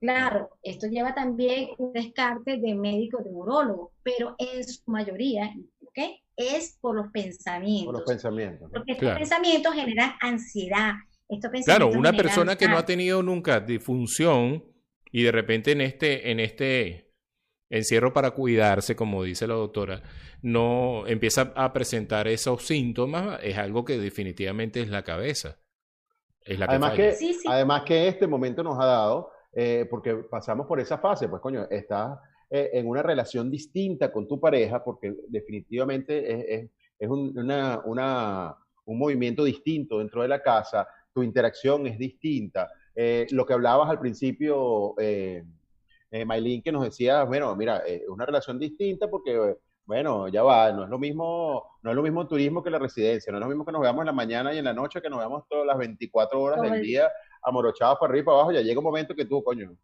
C: Claro, esto lleva también un descarte de médico, de urologo, pero en su mayoría, ¿ok? Es por los pensamientos.
B: Por los pensamientos.
C: Porque estos pensamientos generan ansiedad. Estos
A: claro, una persona que no ha tenido nunca disfunción y de repente en este, en este encierro para cuidarse, como dice la doctora, no empieza a presentar esos síntomas, es algo que definitivamente es la cabeza. Es la que
B: además,
A: falla.
B: que, sí, sí. además que este momento nos ha dado, eh, porque pasamos por esa fase, pues coño, estás eh, en una relación distinta con tu pareja, porque definitivamente es, es, es un, una, una, un movimiento distinto dentro de la casa, tu interacción es distinta. Eh, lo que hablabas al principio, eh, eh, Maylin, que nos decía, bueno, mira, es una relación distinta porque, bueno, ya va, no es lo mismo, no es lo mismo el turismo que la residencia, no es lo mismo que nos veamos en la mañana y en la noche, que nos veamos todas las 24 horas del día amorochados para arriba y para abajo, ya llega un momento que tú, coño.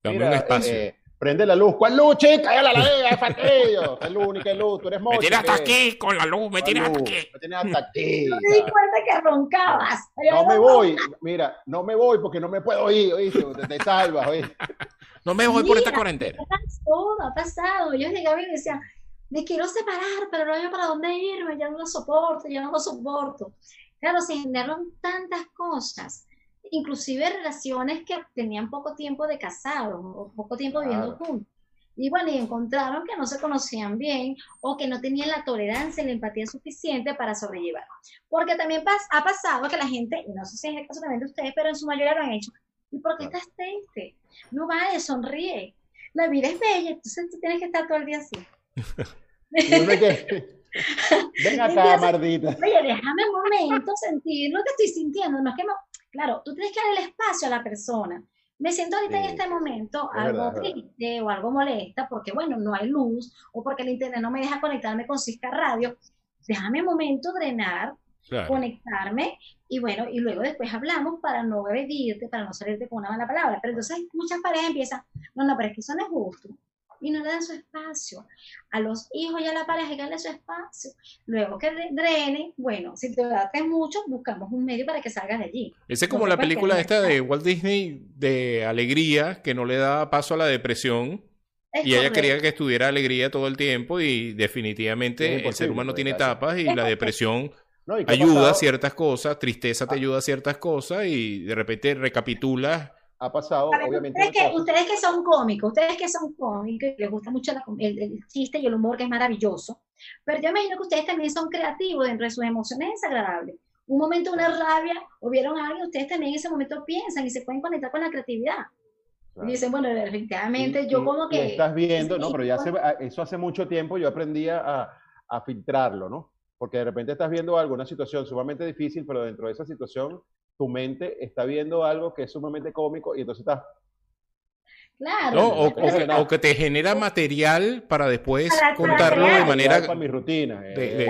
A: Dame un espacio.
B: Prende la luz. ¿Cuál luz, chica? ¡Ya la ladera, es fastidio! Es luz, única luz, tú eres mocho. (laughs)
A: Me tienes hasta aquí con la luz, me tienes hasta aquí.
B: Me tienes hasta aquí. (laughs)
C: Me di cuenta que roncabas.
B: No me voy, mira, no me voy porque no me puedo ir, ¿oíste? Te, salvas, ¿oíste? (laughs)
A: No me voy por esta cuarentena.
C: Pasado, ha pasado. Yo llegaba y decía, me quiero separar, pero no hay para dónde irme, ya no lo soporto, ya no lo soporto. Claro, se generaron tantas cosas, inclusive relaciones que tenían poco tiempo de casados o poco tiempo viviendo juntos. Y bueno, y encontraron que no se conocían bien o que no tenían la tolerancia y la empatía suficiente para sobrellevar. Porque también pas ha pasado que la gente, y no sé si es el caso también de ustedes, pero en su mayoría lo han hecho. ¿Y por qué estás triste? No vayas, sonríe. La vida es bella, entonces tú tienes que estar todo el día así. (laughs)
B: Ven acá, Mardita.
C: Oye, déjame un momento sentir lo que estoy sintiendo. No es que no. Claro, tú tienes que dar el espacio a la persona. Me siento ahorita sí. en este momento es algo verdad, triste verdad. o algo molesta porque, bueno, no hay luz o porque el internet no me deja conectarme con Cisca Radio. Déjame un momento drenar, claro. conectarme y bueno, y luego después hablamos para no agredirte, para no salirte con una mala palabra. Pero entonces muchas parejas empiezan, no, no, pero es que eso no es justo y no le dan su espacio. A los hijos y a la pareja hay que darle su espacio. Luego que drene, bueno, si te trates mucho, buscamos un medio para que salgas de allí.
A: Esa es como la película esta de Walt Disney de alegría, que no le da paso a la depresión. Es y correcto. ella quería que estuviera alegría todo el tiempo y definitivamente el ser humano tiene etapas y la depresión no, ¿y ayuda a ciertas cosas, tristeza te ayuda a ciertas cosas y de repente recapitulas
B: ha pasado, obviamente.
C: Ustedes que, ustedes que, son cómicos, ustedes que son cómicos, les gusta mucho la, el, el, chiste y el humor, que es maravilloso, pero yo imagino que ustedes también son creativos dentro de sus emociones desagradables. Un momento, una rabia, o vieron a alguien, ustedes también en ese momento piensan y se pueden conectar con la creatividad. Claro. Y dicen, bueno, efectivamente,
B: y,
C: yo como que...
B: estás viendo, no, pero ya hace, eso hace mucho tiempo yo aprendí a, a filtrarlo, ¿no? Porque de repente estás viendo algo, una situación sumamente difícil, pero dentro de esa situación tu mente está viendo algo que es sumamente cómico y entonces estás...
C: Claro.
A: o, que te genera material para después contarlo de manera.
B: Para mi rutina.
A: Eh.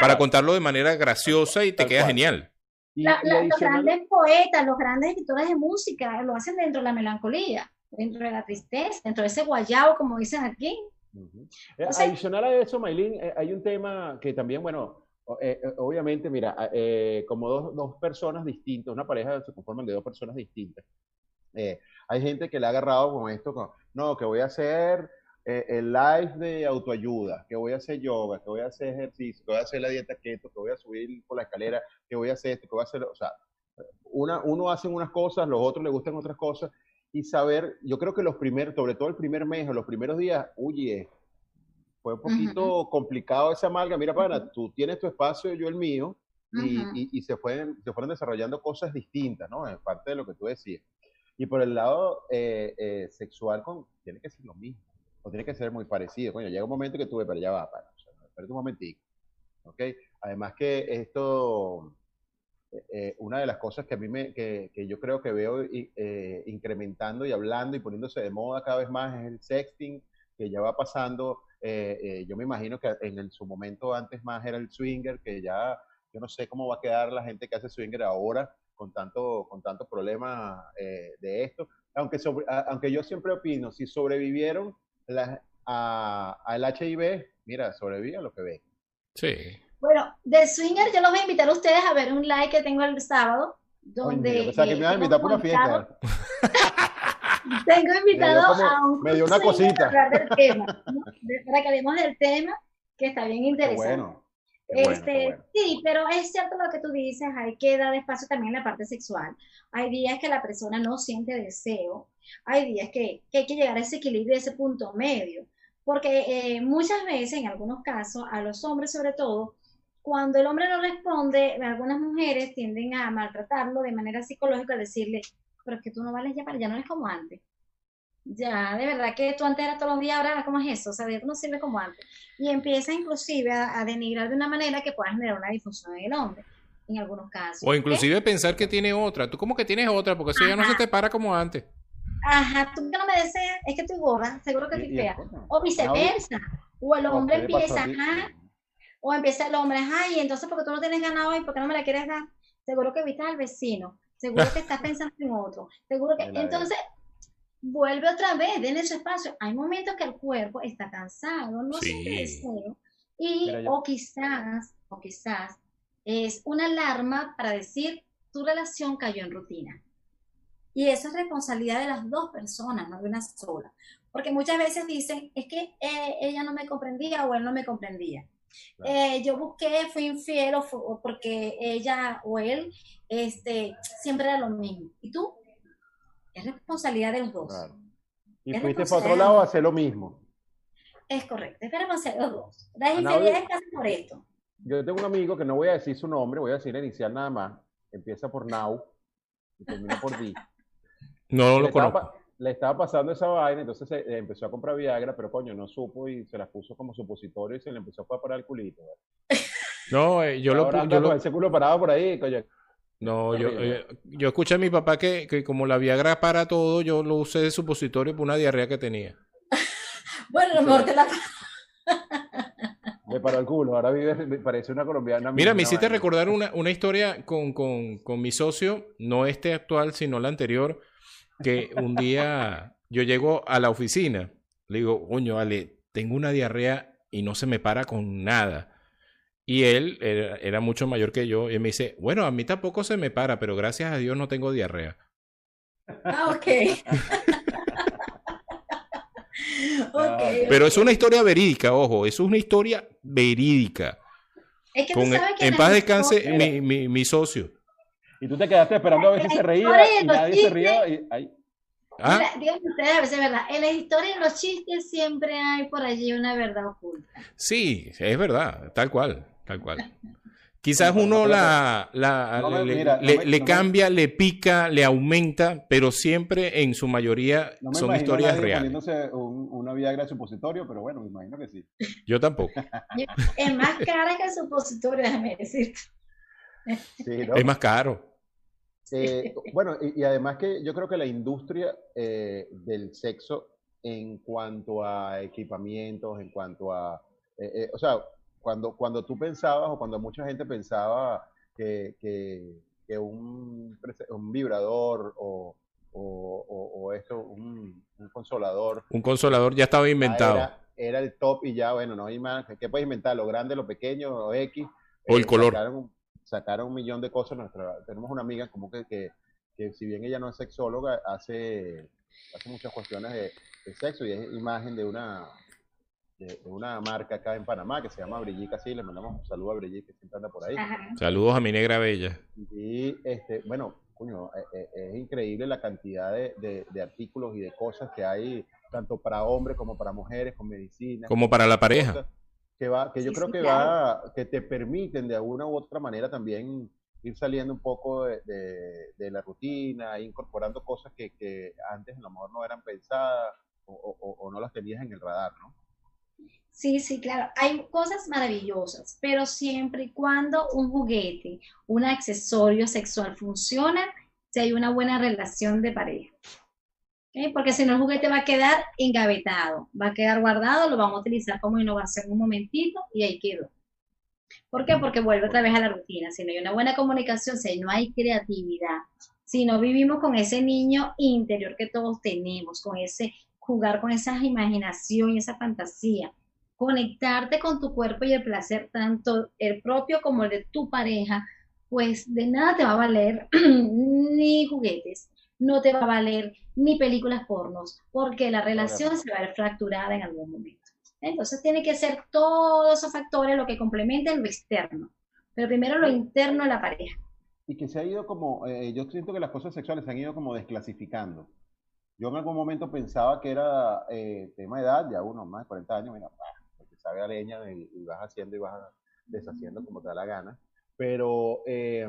A: para, contarlo de manera graciosa y te queda genial.
C: los grandes poetas, los grandes escritores de música lo hacen dentro de la melancolía, dentro de la tristeza, dentro de ese guayabo, como dicen aquí.
B: Eh, adicional a eso, Maylin, eh, hay un tema que también, bueno, obviamente, mira, como dos, dos, personas distintas, una pareja se conforman de dos personas distintas. Hay gente que le ha agarrado con esto, no, que voy a hacer eh, el live de autoayuda, que voy a hacer yoga, que voy a hacer ejercicio, que voy a hacer la dieta keto, que voy a subir por la escalera, que voy a hacer esto, que voy a hacer, o sea, una, uno hace unas cosas, los otros le gustan otras cosas, y saber, yo creo que los primeros, sobre todo el primer mes o los primeros días, oye, fue un poquito complicado esa amalga, mira, para, tú tienes tu espacio, yo el mío, y, y, se, fueron, se fueron desarrollando cosas distintas, ¿no? En parte de lo que tú decías. Y por el lado eh, eh, sexual, con, tiene que ser lo mismo. O tiene que ser muy parecido. Coño, llega un momento que tuve, pero ya va, para. O un momentico. ¿Ok? Además que esto, eh, una de las cosas que a mí me, que, que yo creo que veo incrementando y hablando y poniéndose de moda cada vez más es el sexting, que ya va pasando. Yo me imagino que en su momento antes más era el swinger, que ya yo no sé cómo va a quedar la gente que hace swinger ahora, con tanto, con tanto problema eh, de esto. Aunque, aunque yo siempre opino, si sobrevivieron al HIV, mira, sobrevive a lo que ve.
A: Sí.
C: Bueno, de Swinger yo los voy a invitar a ustedes a ver un live que tengo el sábado, donde...
B: o sea, que me vas a invitar por una fiesta. (laughs)
C: tengo invitado a un...
B: Me dio una cosita.
C: Para, para que hablemos del tema, que está bien interesante. Bueno. Este, Sí, pero es cierto lo que tú dices, hay que dar espacio también en la parte sexual. Hay días que la persona no siente deseo, hay días que, hay que llegar a ese equilibrio, a ese punto medio, porque eh, muchas veces, en algunos casos, a los hombres sobre todo, cuando el hombre no responde, algunas mujeres tienden a maltratarlo de manera psicológica, a decirle, pero es que tú no vales ya para, ya no eres como antes. Ya, de verdad que tú antes eras todos los días, ahora ¿cómo es eso? O sea, ya no sirve como antes. Y empieza inclusive a, denigrar de una manera que pueda generar una disfunción en el hombre, en algunos casos.
A: O inclusive pensar que tiene otra. ¿Tú cómo que tienes otra? Porque eso ya no se te para como antes.
C: Ajá, tú que no me deseas, es que estoy gorda, seguro que estoy fea. O viceversa. O el hombre empieza, ajá. O empieza el hombre, ay, entonces porque tú no tienes ganado hoy, porque no me la quieres dar? Seguro que viste al vecino. Seguro que (laughs) estás pensando en otro. Seguro que. Entonces, vuelve otra vez, den ese espacio. Hay momentos que el cuerpo está cansado, no siente deseo, y o quizás, o quizás es una alarma para decir tu relación cayó en rutina. Y eso es responsabilidad de las dos personas, no de una sola. Porque muchas veces dicen, es que eh, ella no me comprendía o él no me comprendía. Eh, yo busqué, fui infiel o, porque ella o él este, siempre era lo mismo. ¿Y tú? Es responsabilidad de los dos.
B: Y fuiste para otro lado a hacer lo mismo.
C: Es correcto, es responsabilidad de los dos. La infidelidad es casi por esto.
B: Yo tengo un amigo que no voy a decir su nombre, voy a decir el inicial nada más. Empieza por Now y termina por D.
A: No lo conozco.
B: Le estaba pasando esa vaina, entonces empezó a comprar Viagra, pero coño, no supo y se la puso como supositorio y se le empezó a parar el culito. (laughs)
A: No, eh, yo lo,
B: yo lo... ese culo parado por ahí, coño.
A: No, yo, eh, yo escuché a mi papá que, que, como la Viagra para todo, yo lo usé de supositorio por una diarrea que tenía. (laughs)
C: bueno, a lo mejor te la... (laughs)
B: Me paró el culo, ahora vive, me parece una colombiana.
A: Mira, me hiciste recordar una, una historia con, con, con, mi socio, no este actual, sino la anterior, que un día yo llego a la oficina, le digo, coño, Ale, tengo una diarrea y no se me para con nada. Y él era, mucho mayor que yo y me dice, bueno, a mí tampoco se me para, pero gracias a Dios no tengo diarrea.
C: Ah, ok. (laughs)
A: okay pero es una historia verídica, ojo, es una historia verídica.
C: Es que Con,
A: en paz descanse mi, mi, mi, socio.
B: Y tú te quedaste esperando a ver si se reía y nadie se rió. Y, ahí.
C: ¿Ah? ustedes a veces, ¿verdad? En la historia de los chistes siempre hay por allí una verdad oculta.
A: Sí, es verdad, tal cual. Tal cual. (laughs) Quizás uno la, le, cambia, le pica, le aumenta, pero siempre en su mayoría son historias reales.
B: Un, una Viagra supositorio, pero bueno, me imagino que sí.
A: Yo tampoco. (laughs)
C: es más cara que el supositorio, déjame (laughs)
A: Es más caro.
B: Eh, bueno, y, además que yo creo que la industria eh, del sexo en cuanto a equipamientos, en cuanto a, eh, o sea, cuando, cuando tú pensabas o cuando mucha gente pensaba que, que, un, un, vibrador o, o, esto, un, consolador.
A: Un consolador ya estaba inventado.
B: Era, el top y ya, bueno, no hay más. ¿Qué puedes inventar? Lo grande, lo pequeño, lo X.
A: O el color
B: sacaron un millón de cosas. Nuestra, tenemos una amiga como que, que, si bien ella no es sexóloga, hace, hace muchas cuestiones de, sexo y es imagen de una, de, una marca acá en Panamá que se llama Brillica, sí, le mandamos un saludo a Brillica que siempre anda por ahí.
A: Saludos a mi negra bella.
B: Y este, bueno, coño, e, e, es, increíble la cantidad de, de, artículos y de cosas que hay, tanto para hombres como para mujeres, con medicina.
A: Como para la pareja
B: que va, que yo creo que va, que te permiten de alguna u otra manera también ir saliendo un poco de, de, la rutina, incorporando cosas que, que, antes a lo mejor no eran pensadas o, o, no las tenías en el radar, ¿no?
C: Sí, sí, claro. Hay cosas maravillosas, pero siempre y cuando un juguete, un accesorio sexual funciona, si hay una buena relación de pareja. Porque si no el juguete va a quedar engavetado, va a quedar guardado, lo vamos a utilizar como innovación un momentito y ahí quedó. ¿Por qué? Porque vuelve otra vez a la rutina. Si no hay una buena comunicación, si no hay creatividad, si no vivimos con ese niño interior que todos tenemos, con ese jugar con esa imaginación y esa fantasía, conectarte con tu cuerpo y el placer, tanto el propio como el de tu pareja, pues de nada te va a valer (clears throat) ni juguetes, no te va a valer ni películas pornos, porque la relación se va a ver fracturada en algún momento. Entonces tiene que ser todos esos factores lo que complementen lo externo, pero primero lo interno de la pareja.
B: Y que se ha ido como, eh, yo siento que las cosas sexuales se han ido como desclasificando. Yo en algún momento pensaba que era eh, tema de edad, ya uno más de 40 años, mira, porque sabe a leña y, vas haciendo y vas deshaciendo como te da la gana. Pero eh,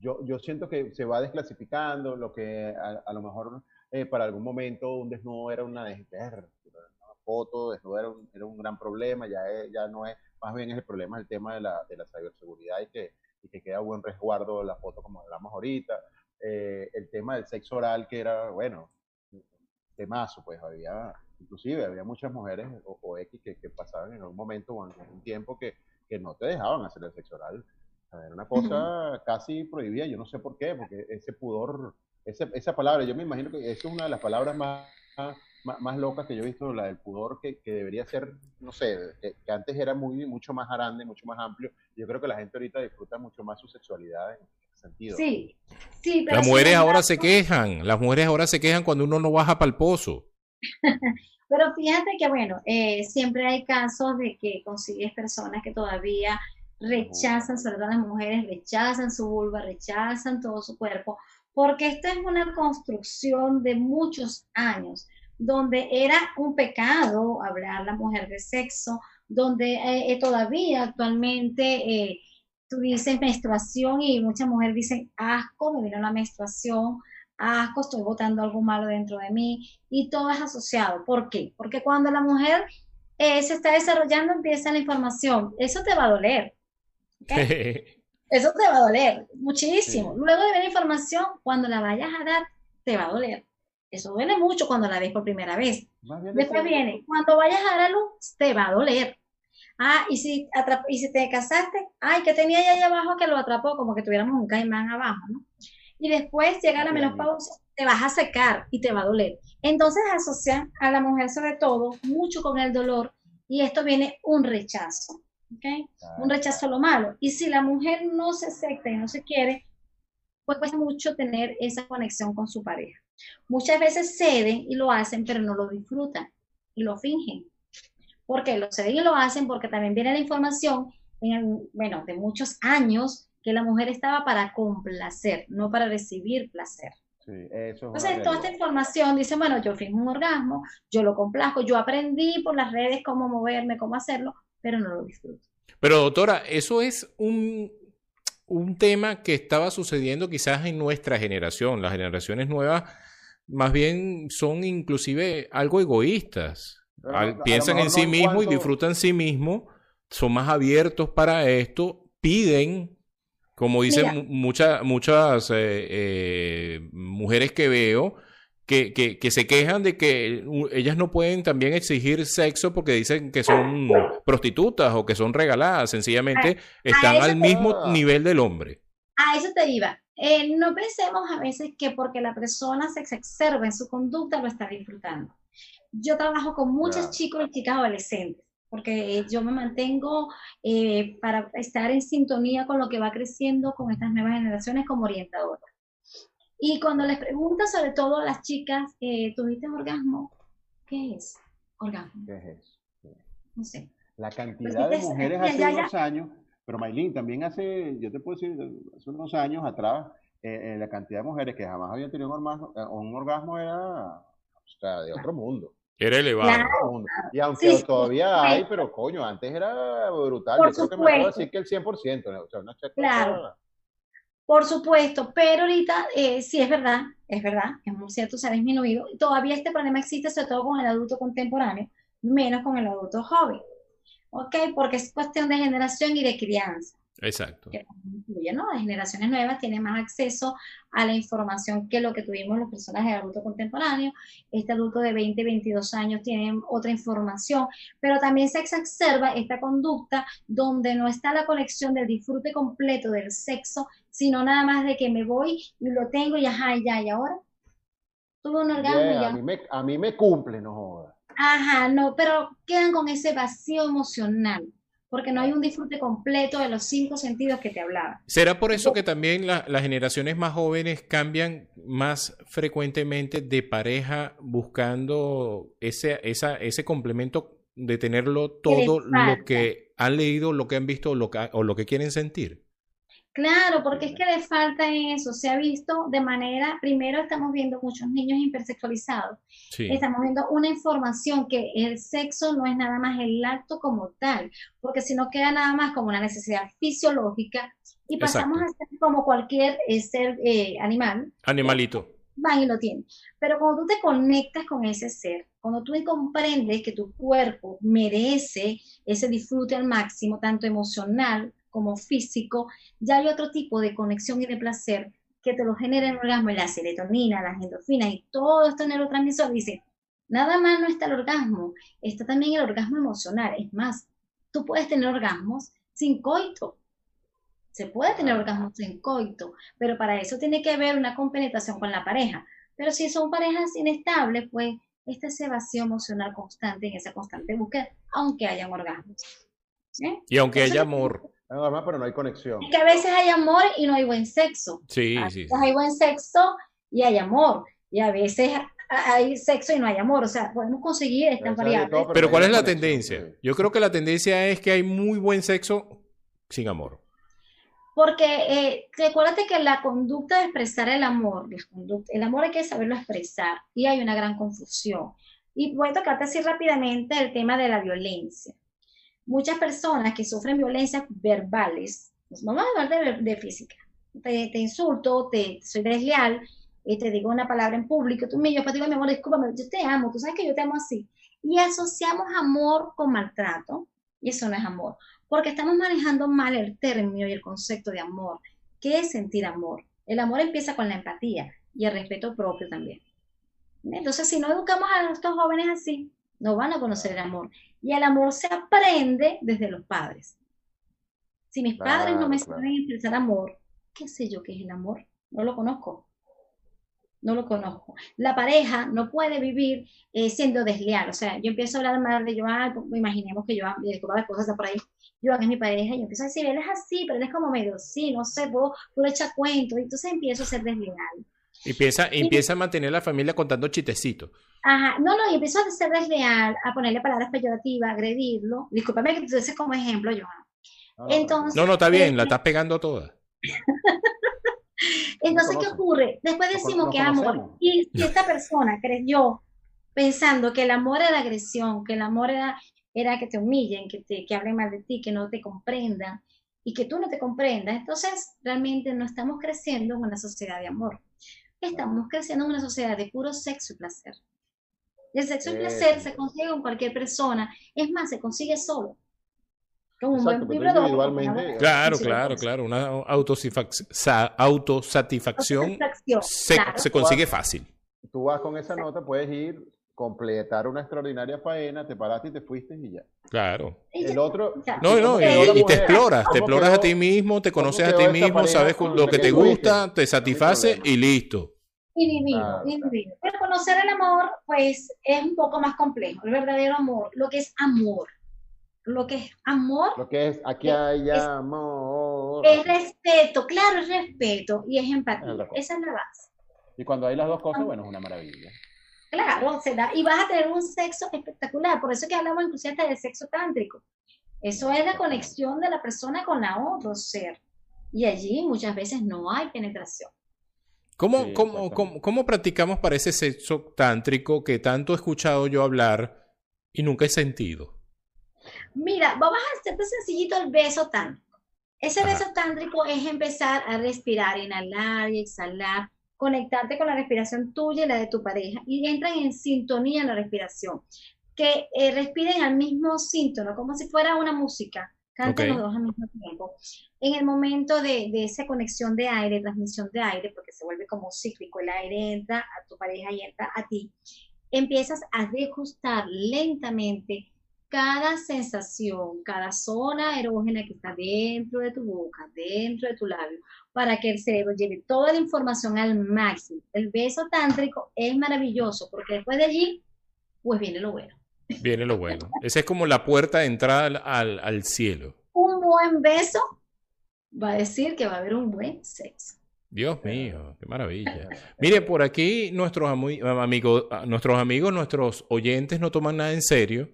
B: yo, yo siento que se va desclasificando, lo que a, lo mejor eh, para algún momento un desnudo era una, una foto, desnudo era un, era un gran problema, ya, ya no es, más bien es el problema el tema de la, de la ciberseguridad y que, y que queda buen resguardo la foto como hablamos ahorita. Eh, el tema del sexo oral que era, bueno, temazo, pues había, inclusive había muchas mujeres o, X que, que, pasaban en un momento o en un tiempo que, que no te dejaban hacer el sexo oral era una cosa casi prohibida, yo no sé por qué, porque ese pudor, ese, esa palabra, yo me imagino que esa es una de las palabras más, más, locas que yo he visto, la del pudor, que, que debería ser, no sé, que, antes era muy, mucho más grande, mucho más amplio. Yo creo que la gente ahorita disfruta mucho más su sexualidad en ese sentido.
C: Sí, sí.
A: las mujeres ahora se quejan, las mujeres ahora se quejan cuando uno no baja para el pozo. (laughs)
C: pero fíjate que, bueno, eh, siempre hay casos de que consigues personas que todavía rechazan, sobre las mujeres, rechazan su vulva, rechazan todo su cuerpo, porque esta es una construcción de muchos años, donde era un pecado hablar la mujer de sexo, donde eh, eh, todavía actualmente eh, tú dices menstruación y muchas mujeres dicen, asco, me vino la menstruación, asco, estoy botando algo malo dentro de mí, y todo es asociado. ¿Por qué? Porque cuando la mujer se está desarrollando empieza la información, eso te va a doler, Eso te va a doler muchísimo. Luego de ver información, cuando la vayas a dar, te va a doler. Eso duele mucho cuando la ves por primera vez. Después viene, cuando vayas a dar a luz, te va a doler. Ah, y si, y si te casaste, ay, que tenía ahí abajo que lo atrapó, como que tuviéramos un caimán abajo, ¿no? Y después llega la menopausia, te vas a secar y te va a doler. Entonces asocian a la mujer sobre todo mucho con el dolor y esto viene un rechazo. Un rechazo a lo malo. Y si la mujer no se acepta y no se quiere, pues cuesta mucho tener esa conexión con su pareja. Muchas veces ceden y lo hacen, pero no lo disfrutan y lo fingen. porque Lo ceden y lo hacen porque también viene la información, en, bueno, de muchos años, que la mujer estaba para complacer, no para recibir placer.
B: Sí, eso
C: Entonces, toda esta información dice, bueno, yo finjo un orgasmo, yo lo complazco, yo aprendí por las redes cómo moverme, cómo hacerlo, pero no lo disfruto.
A: Pero doctora, eso es un, un tema que estaba sucediendo quizás en nuestra generación. Las generaciones nuevas más bien son inclusive algo egoístas. piensan en sí mismos y disfrutan sí mismos, son más abiertos para esto, piden Como dicen muchas muchas eh, mujeres que veo, que, que, se quejan de que ellas no pueden también exigir sexo porque dicen que son prostitutas o que son regaladas, sencillamente están al mismo nivel del hombre.
C: A eso te iba. Eh, no pensemos a veces que porque la persona se exacerba en su conducta lo está disfrutando. Yo trabajo con muchos chicos y chicas adolescentes porque yo me mantengo eh, para estar en sintonía con lo que va creciendo con estas nuevas generaciones como orientadora. Y cuando les pregunto, sobre todo a las chicas, eh, ¿tuviste orgasmo? ¿Qué es orgasmo?
B: ¿Qué es eso?
C: No sé.
B: La cantidad de mujeres hace unos años, pero Maylin, también hace, yo te puedo decir, hace unos años atrás, eh, eh, la cantidad de mujeres que jamás habían tenido un orgasmo, un orgasmo era o sea, de otro mundo.
A: Era elevado.
B: Y aunque todavía hay, pero coño, antes era brutal. Yo creo que me puedo decir que el 100%. O sea, una
C: claro. Por supuesto, pero ahorita eh, sí es verdad, es verdad, es muy cierto, se ha disminuido. Todavía este problema existe, sobre todo con el adulto contemporáneo, menos con el adulto joven. ¿Ok? Porque es cuestión de generación y de crianza.
A: Exacto.
C: Que ¿no? Las generaciones nuevas tienen más acceso a la información que lo que tuvimos las personas de adulto contemporáneo. Este adulto de 20, 22 años tiene otra información, pero también se exacerba esta conducta donde no está la conexión del disfrute completo del sexo, sino nada más de que me voy y lo tengo y ajá, ya, y ahora tuve un orgasmo y ya.
B: A mí, me, a mí me cumple, no jodas.
C: Ajá, no, pero quedan con ese vacío emocional porque no hay un disfrute completo de los cinco sentidos que te hablaba.
A: ¿Será por eso que también las generaciones más jóvenes cambian más frecuentemente de pareja buscando ese, esa, ese complemento de tenerlo todo lo que han leído, lo que han visto lo o lo que quieren sentir?
C: Claro, porque es que le falta eso. Se ha visto de manera, primero estamos viendo muchos niños hipersexualizados. Estamos viendo una información que el sexo no es nada más el acto como tal, porque si no queda nada más como una necesidad fisiológica y pasamos a ser como cualquier eh, ser eh, animal.
A: Animalito.
C: Van y lo tienen. Pero cuando tú te conectas con ese ser, cuando tú comprendes que tu cuerpo merece ese disfrute al máximo, tanto emocional como físico, ya hay otro tipo de conexión y de placer que te lo genera el orgasmo, la serotonina, las endorfinas y todo esto neurotransmisor. Dice, nada más no está el orgasmo, está también el orgasmo emocional. Es más, tú puedes tener orgasmos sin coito. Se puede tener orgasmos sin coito, pero para eso tiene que haber una compenetración con la pareja. Pero si son parejas inestables, pues este es ese vacío emocional constante en esa constante búsqueda, aunque hayan orgasmos.
A: Y aunque haya amor (laughs)
B: pero no hay conexión.
C: que a veces hay amor y no hay buen sexo.
A: Sí, sí.
C: Hay buen sexo y hay amor. Y a veces hay sexo y no hay amor. O sea, podemos conseguir estas variables.
A: Pero, ¿cuál es la tendencia? Yo creo que la tendencia es que hay muy buen sexo sin amor.
C: Porque eh, recuérdate que la conducta de expresar el amor, el amor hay que saberlo expresar y hay una gran confusión. Y voy a tocarte así rápidamente el tema de la violencia muchas personas que sufren violencias verbales, nos vamos a hablar de, física, te, insulto, te soy desleal, y te digo una palabra en público, tú me yo te digo, mi amor, discúlpame, yo te amo, tú sabes que yo te amo así. Y asociamos amor con maltrato, y eso no es amor, porque estamos manejando mal el término y el concepto de amor. ¿Qué es sentir amor? El amor empieza con la empatía y el respeto propio también. Entonces, si no educamos a nuestros jóvenes así, no van a conocer el amor. Y el amor se aprende desde los padres. Si mis padres no me saben expresar amor, ¿qué sé yo qué es el amor? No lo conozco. No lo conozco. La pareja no puede vivir eh, siendo desleal. O sea, yo empiezo a hablar mal de Joan, pues, imaginemos que Joan, todas las cosas está por ahí, Joan es mi pareja, y yo empiezo a decir, él es así, pero él es como medio, sí, no sé, puedo, puedo echar cuentos, y entonces empiezo a ser desleal.
A: Y empieza, empieza a mantener la familia contando chistecitos.
C: Ajá, no, no, y empezó a ser desleal, a ponerle palabras peyorativas, agredirlo. Discúlpame que te como ejemplo, Johan. Entonces,
A: no, no, está bien, la estás pegando toda. (laughs)
C: Entonces, ¿qué ocurre? Después decimos que amor. Y si esta persona creyó pensando que el amor era agresión, que el amor era, era que te humillen, que, te, que hablen mal de ti, que no te comprendan y que tú no te comprendas, entonces realmente no estamos creciendo en una sociedad de amor. Estamos creciendo en una sociedad de puro sexo y placer. El sexo y placer se consigue con cualquier persona. Es más, se consigue solo. Como un
B: Exacto,
C: buen
B: individualmente-.
A: Claro, claro, claro. Una autosatisfacción
C: Satisfacción,
A: se,
C: claro.
A: se consigue fácil.
B: Tú vas con esa nota, puedes ir, completar una extraordinaria faena, te paraste y te fuiste y ya.
A: Claro.
B: El otro.
A: No, no,
B: ¿Cómo
A: y, y te exploras, te
B: ¿Cómo
A: exploras a ti mismo, te conoces a ti mismo, sabes lo que
B: que
A: te gusta, te satisface y listo.
C: y divino,
B: Claro,
C: y divino. Pero conocer el amor, pues, es un poco más complejo. El verdadero amor, lo que es amor. Lo que es amor
B: Lo que es, aquí hay
C: es-
B: amor.
C: es respeto, claro, es respeto y es empatía. Esa es la base.
B: Y cuando hay las dos cosas, bueno, es una maravilla.
C: Claro, se da, y vas a tener un sexo espectacular. Por eso es que hablamos inclusive hasta del sexo tántrico. Eso es la conexión de la persona con la otro ser. Y allí muchas veces no hay penetración.
A: ¿Cómo,
B: Sí,
A: cómo, cómo, cómo practicamos para ese sexo tántrico que tanto he escuchado yo hablar y nunca he sentido?
C: Mira, vamos a hacerte sencillito el beso tántrico. Ese
A: Ajá.
C: beso tántrico es empezar a respirar, inhalar y exhalar, conectarte con la respiración tuya y la de tu pareja y entran en sintonía en la respiración. Que eh, respiren al mismo síntoma, como si fuera una música. Canten
A: Ok.
C: los dos al mismo tiempo. En el momento de, de esa conexión de aire, transmisión de aire, porque se vuelve como cíclico, el aire entra a tu pareja y entra a ti, empiezas a degustar lentamente cada sensación, cada zona erógena que está dentro de tu boca, dentro de tu labio, para que el cerebro lleve toda la información al máximo. El beso tántrico es maravilloso porque después de allí, pues viene lo bueno.
A: Viene lo bueno. Esa es como la puerta de entrada al, al- cielo.
C: Un buen beso va a decir que va a haber un buen sexo.
A: Dios mío, qué maravilla. Mire, por aquí nuestros amigos, nuestros amigos, nuestros oyentes no toman nada en serio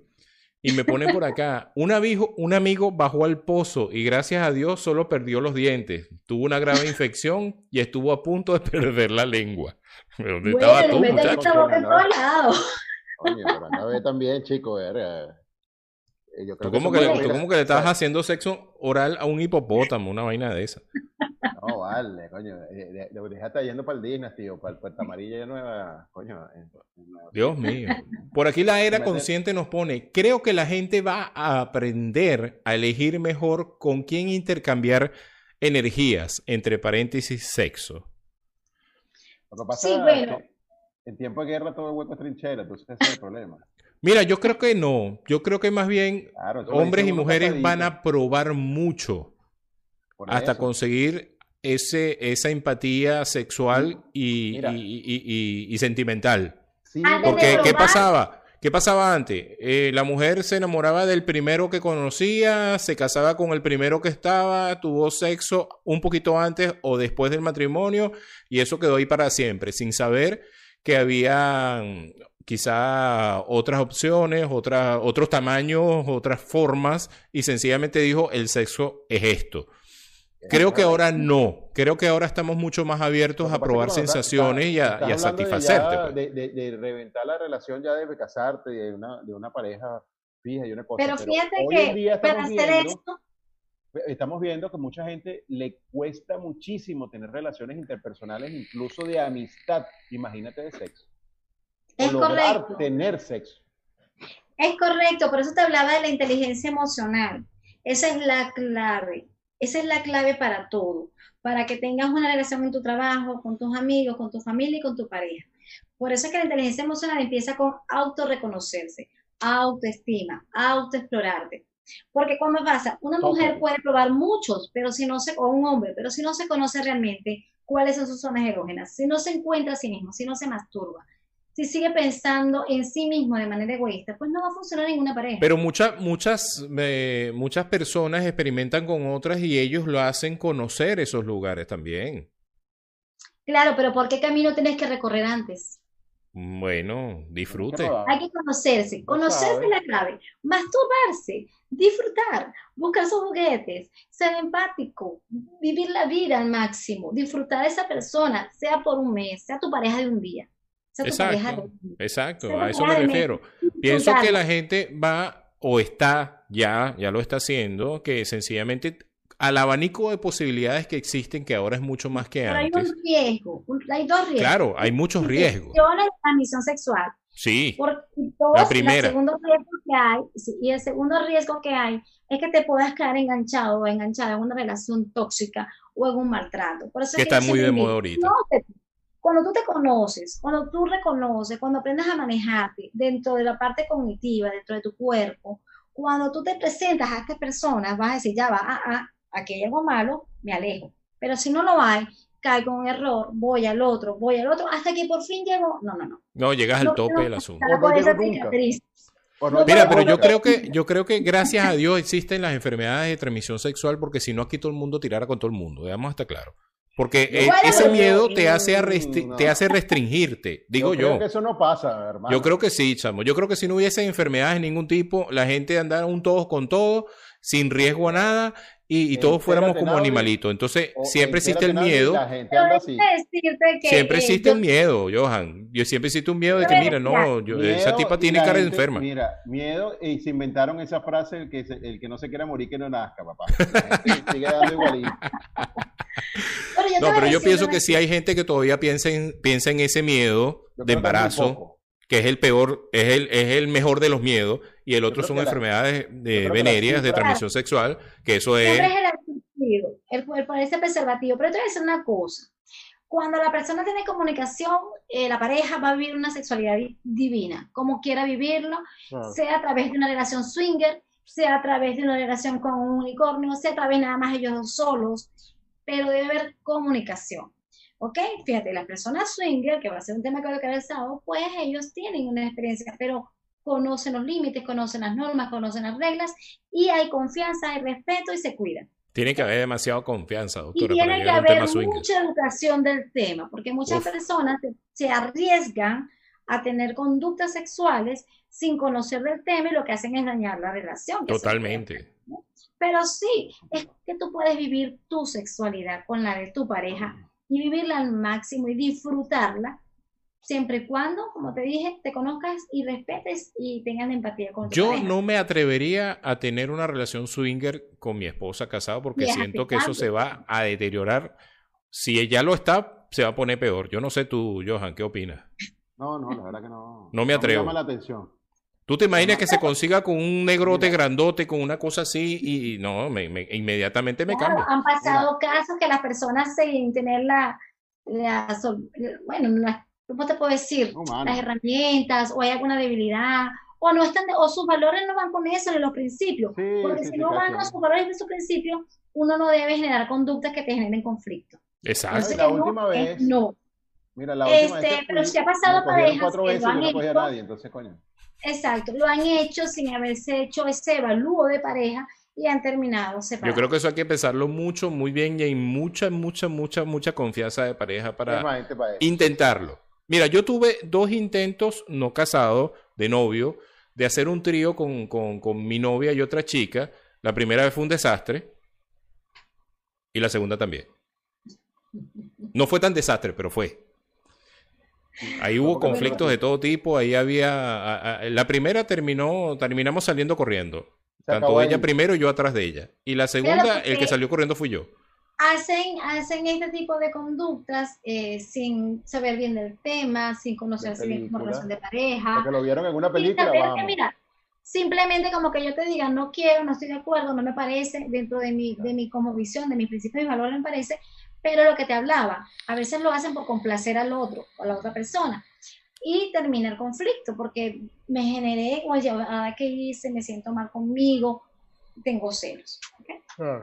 A: y me ponen por acá, un amigo, un amigo bajó al pozo y gracias a Dios solo perdió los dientes. Tuvo una grave infección y estuvo a punto de (laughs) perder la lengua. ¿Dónde estaba
C: Bueno,
A: tú,
C: mete
A: muchacho?
C: esta boca en
B: ¿no?
C: todos lados.
B: Coño, pero anda a ver también, chico, verga. Eh, Yo
A: Tú
B: creo
A: como
B: eso
A: que,
B: puede
A: le- tú como que le estabas haciendo sexo oral a un hipopótamo, una vaina de esa.
B: No, vale, coño. eh, de- de- Déjate yendo para el Disney, tío, para el Puerta Amarilla ya nueva. Coño. en- en Nueva-
A: Dios mío. Por aquí la era consciente nos pone, creo que la gente va a aprender a elegir mejor con quién intercambiar energías, entre paréntesis, sexo.
B: Lo que pasa
C: Sí,
B: es
C: bueno.
B: que en tiempo de guerra todo el hueco es trinchera, entonces ese es el problema.
A: Mira, yo creo que no. Yo creo que más bien
B: Claro,
A: hombres y mujeres van a probar mucho hasta
B: eso.
A: conseguir ese, esa empatía sexual y,
B: Mira.
A: y- y- y- y sentimental.
B: Sí,
A: Porque, ¿qué pasaba? ¿Qué pasaba antes? Eh, la mujer se enamoraba del primero que conocía, se casaba con el primero que estaba, tuvo sexo un poquito antes o después del matrimonio y eso quedó ahí para siempre, sin saber que había quizá otras opciones, otras, otros tamaños, otras formas y sencillamente dijo, el sexo es esto. Creo que ahora no, creo que ahora estamos mucho más abiertos a probar sensaciones y a, y satisfacerte. pues.
B: De, de- de reventar la relación ya de casarte, de una, de una pareja fija y una cosa.
C: Pero fíjate
B: hoy en
C: que
B: día
C: para
B: estamos
C: hacer
B: viendo,
C: esto,
B: estamos viendo que mucha gente le cuesta muchísimo tener relaciones interpersonales, incluso de amistad. Imagínate de sexo. O
C: es
B: lograr
C: correcto.
B: tener sexo.
C: Es correcto, por eso te hablaba de la inteligencia emocional. Esa es la clave. Esa es la clave para todo. Para que tengas una relación en tu trabajo, con tus amigos, con tu familia y con tu pareja. Por eso es que la inteligencia emocional empieza con autorreconocerse, autoestima, autoexplorarte. Porque cuando pasa, una mujer puede probar muchos, pero si no se, o un hombre, pero si no se conoce realmente cuáles son sus zonas erógenas, si no se encuentra a sí mismo, si no se masturba, si sigue pensando en sí mismo de manera egoísta, pues no va a funcionar ninguna pareja.
A: Pero muchas, muchas, eh, muchas personas experimentan con otras y ellos lo hacen conocer esos lugares también.
C: Claro, pero ¿por qué camino tienes que recorrer antes?
A: Bueno, disfrute.
C: Hay que conocerse. Conocerse es la clave. Masturbarse, disfrutar, buscar sus juguetes, ser empático, vivir la vida al máximo, disfrutar de esa persona, sea por un mes, sea tu pareja de un día,
A: Exacto, exacto,
C: Pero
A: a eso me refiero. Pienso que la gente va o está ya, ya lo está haciendo, que sencillamente al abanico de posibilidades que existen, que ahora es mucho más que
C: Pero hay
A: antes.
C: un riesgo, un- hay dos riesgos.
A: Claro, hay muos riesgos.
C: De transmisión sexual
A: Sí.
C: Por,
A: la primera.
C: El segundo riesgo que hay, y el segundo riesgo que hay es que te puedas quedar enganchado o enganchada en una relación tóxica o en un maltrato. Por eso
A: que está muy de moda ahorita.
C: Cuando tú te conoces, cuando tú reconoces, cuando aprendes a manejarte dentro de la parte cognitiva, dentro de tu cuerpo, cuando tú te presentas a estas personas, vas a decir, ya va, ah, ah, aquí hay algo malo, me alejo. Pero si no lo hay, caigo en un error, voy al otro, voy al otro, hasta que por fin llego. No, no, no.
A: No, llegas al tope del asunto.
B: No
A: Mira, pero yo creo que yo creo que gracias a Dios existen las enfermedades de transmisión sexual porque si no aquí todo el mundo tirara con todo el mundo, veamos hasta claro. Porque e, ese miedo te hace, te hace restringirte, (laughs) digo yo.
B: Creo que eso no pasa, hermano.
A: Yo creo que sí, chamo. Yo creo que si no hubiese enfermedades de ningún tipo, la gente andara un todos con todo, sin riesgo a nada, y, todos fuéramos como animalitos. Entonces, siempre existe el miedo. siempre existe el miedo, Johan. Yo siempre existe un miedo de que, mira, no, esa tipa tiene cara de enferma.
B: Mira, miedo, y se inventaron esa frase, el que, el que no se quiera morir, que no nazca, papá. (laughs) sigue dando igualito.
A: no, pero yo pienso que sí hay gente que todavía piensa en, piensa en ese miedo de embarazo, que es el peor, es el, es el mejor de los miedos, y el otro son enfermedades de venéreas de transmisión sexual, que eso es...
C: Siempre es el el, el, preservativo, pero te voy a decir una cosa. Cuando la persona tiene comunicación, eh, la pareja va a vivir una sexualidad divina, como quiera vivirlo, sea a través de una relación swinger, sea a través de una relación con un unicornio, sea a través nada más ellos dos solos, pero debe haber comunicación. ¿Ok? Fíjate, las personas swinger, que va a ser un tema que voy a sábado, pues ellos tienen una experiencia, pero conocen los límites, conocen las normas, conocen las reglas y hay confianza, hay respeto y se cuidan.
A: Tiene que haber demasiada confianza, doctora.
C: Y tiene que haber mucha educación del tema, porque muchas personas se, arriesgan a tener conductas sexuales sin conocer del tema y lo que hacen es dañar la relación.
A: Totalmente.
C: Pero sí, es que tú puedes vivir tu sexualidad con la de tu pareja y vivirla al máximo y disfrutarla siempre y cuando, como te dije, te conozcas y respetes y tengas empatía con tu
A: Yo no me atrevería a tener una relación swinger con mi esposa casada porque siento que eso se va a deteriorar. Si ella lo está, se va a poner peor. Yo no sé tú, Johan, ¿qué opinas?
B: No, no, la verdad que no.
A: No me atrevo.
B: No me llama la atención.
A: ¿Tú te imaginas que se consiga con un negrote grandote, con una cosa así, y, no, me, inmediatamente me cambia?
C: Han pasado casos que las personas sin tener la, la bueno, ¿cómo te puedo decir? las herramientas, o hay alguna debilidad, o no están, o sus valores no van con eso en los principios. porque si no van con sus valores en sus principios, uno no debe generar conductas que te generen conflicto.
A: Exacto.
B: la última vez.
C: No.
B: Mira, la última
C: este, vez pero si ha pasado parejas que lo han hecho.
B: Nadie, entonces, coño.
C: Exacto, lo han hecho sin haberse hecho ese evalúo de pareja y han terminado separados.
A: Yo creo que eso hay que pensarlo mucho, muy bien y hay mucha, mucha, mucha, mucha confianza de pareja para intentarlo. Mira, yo tuve dos intentos no casados, de novio, de hacer un trío con, con, con mi novia y otra chica. La primera vez fue un desastre y la segunda también. No fue tan desastre, pero fue. Ahí hubo conflictos de todo tipo, ahí había... la primera terminó, terminamos saliendo corriendo. Tanto ella primero y yo atrás de ella. Y la segunda, el que salió corriendo fui yo.
C: Hacen, hacen este tipo de conductas eh, sin saber bien del tema, sin conocerse bien como relación de pareja.
B: Porque lo vieron en una película.
C: mira, simplemente como que yo te diga, no quiero, no estoy de acuerdo, no me parece, dentro de mi, de mi como visión, de mis principios y valores me parece, pero lo que te hablaba, a veces lo hacen por complacer al otro, a la otra persona. Y termina el conflicto, porque me generé, oye, ahora que hice, me siento mal conmigo, tengo celos.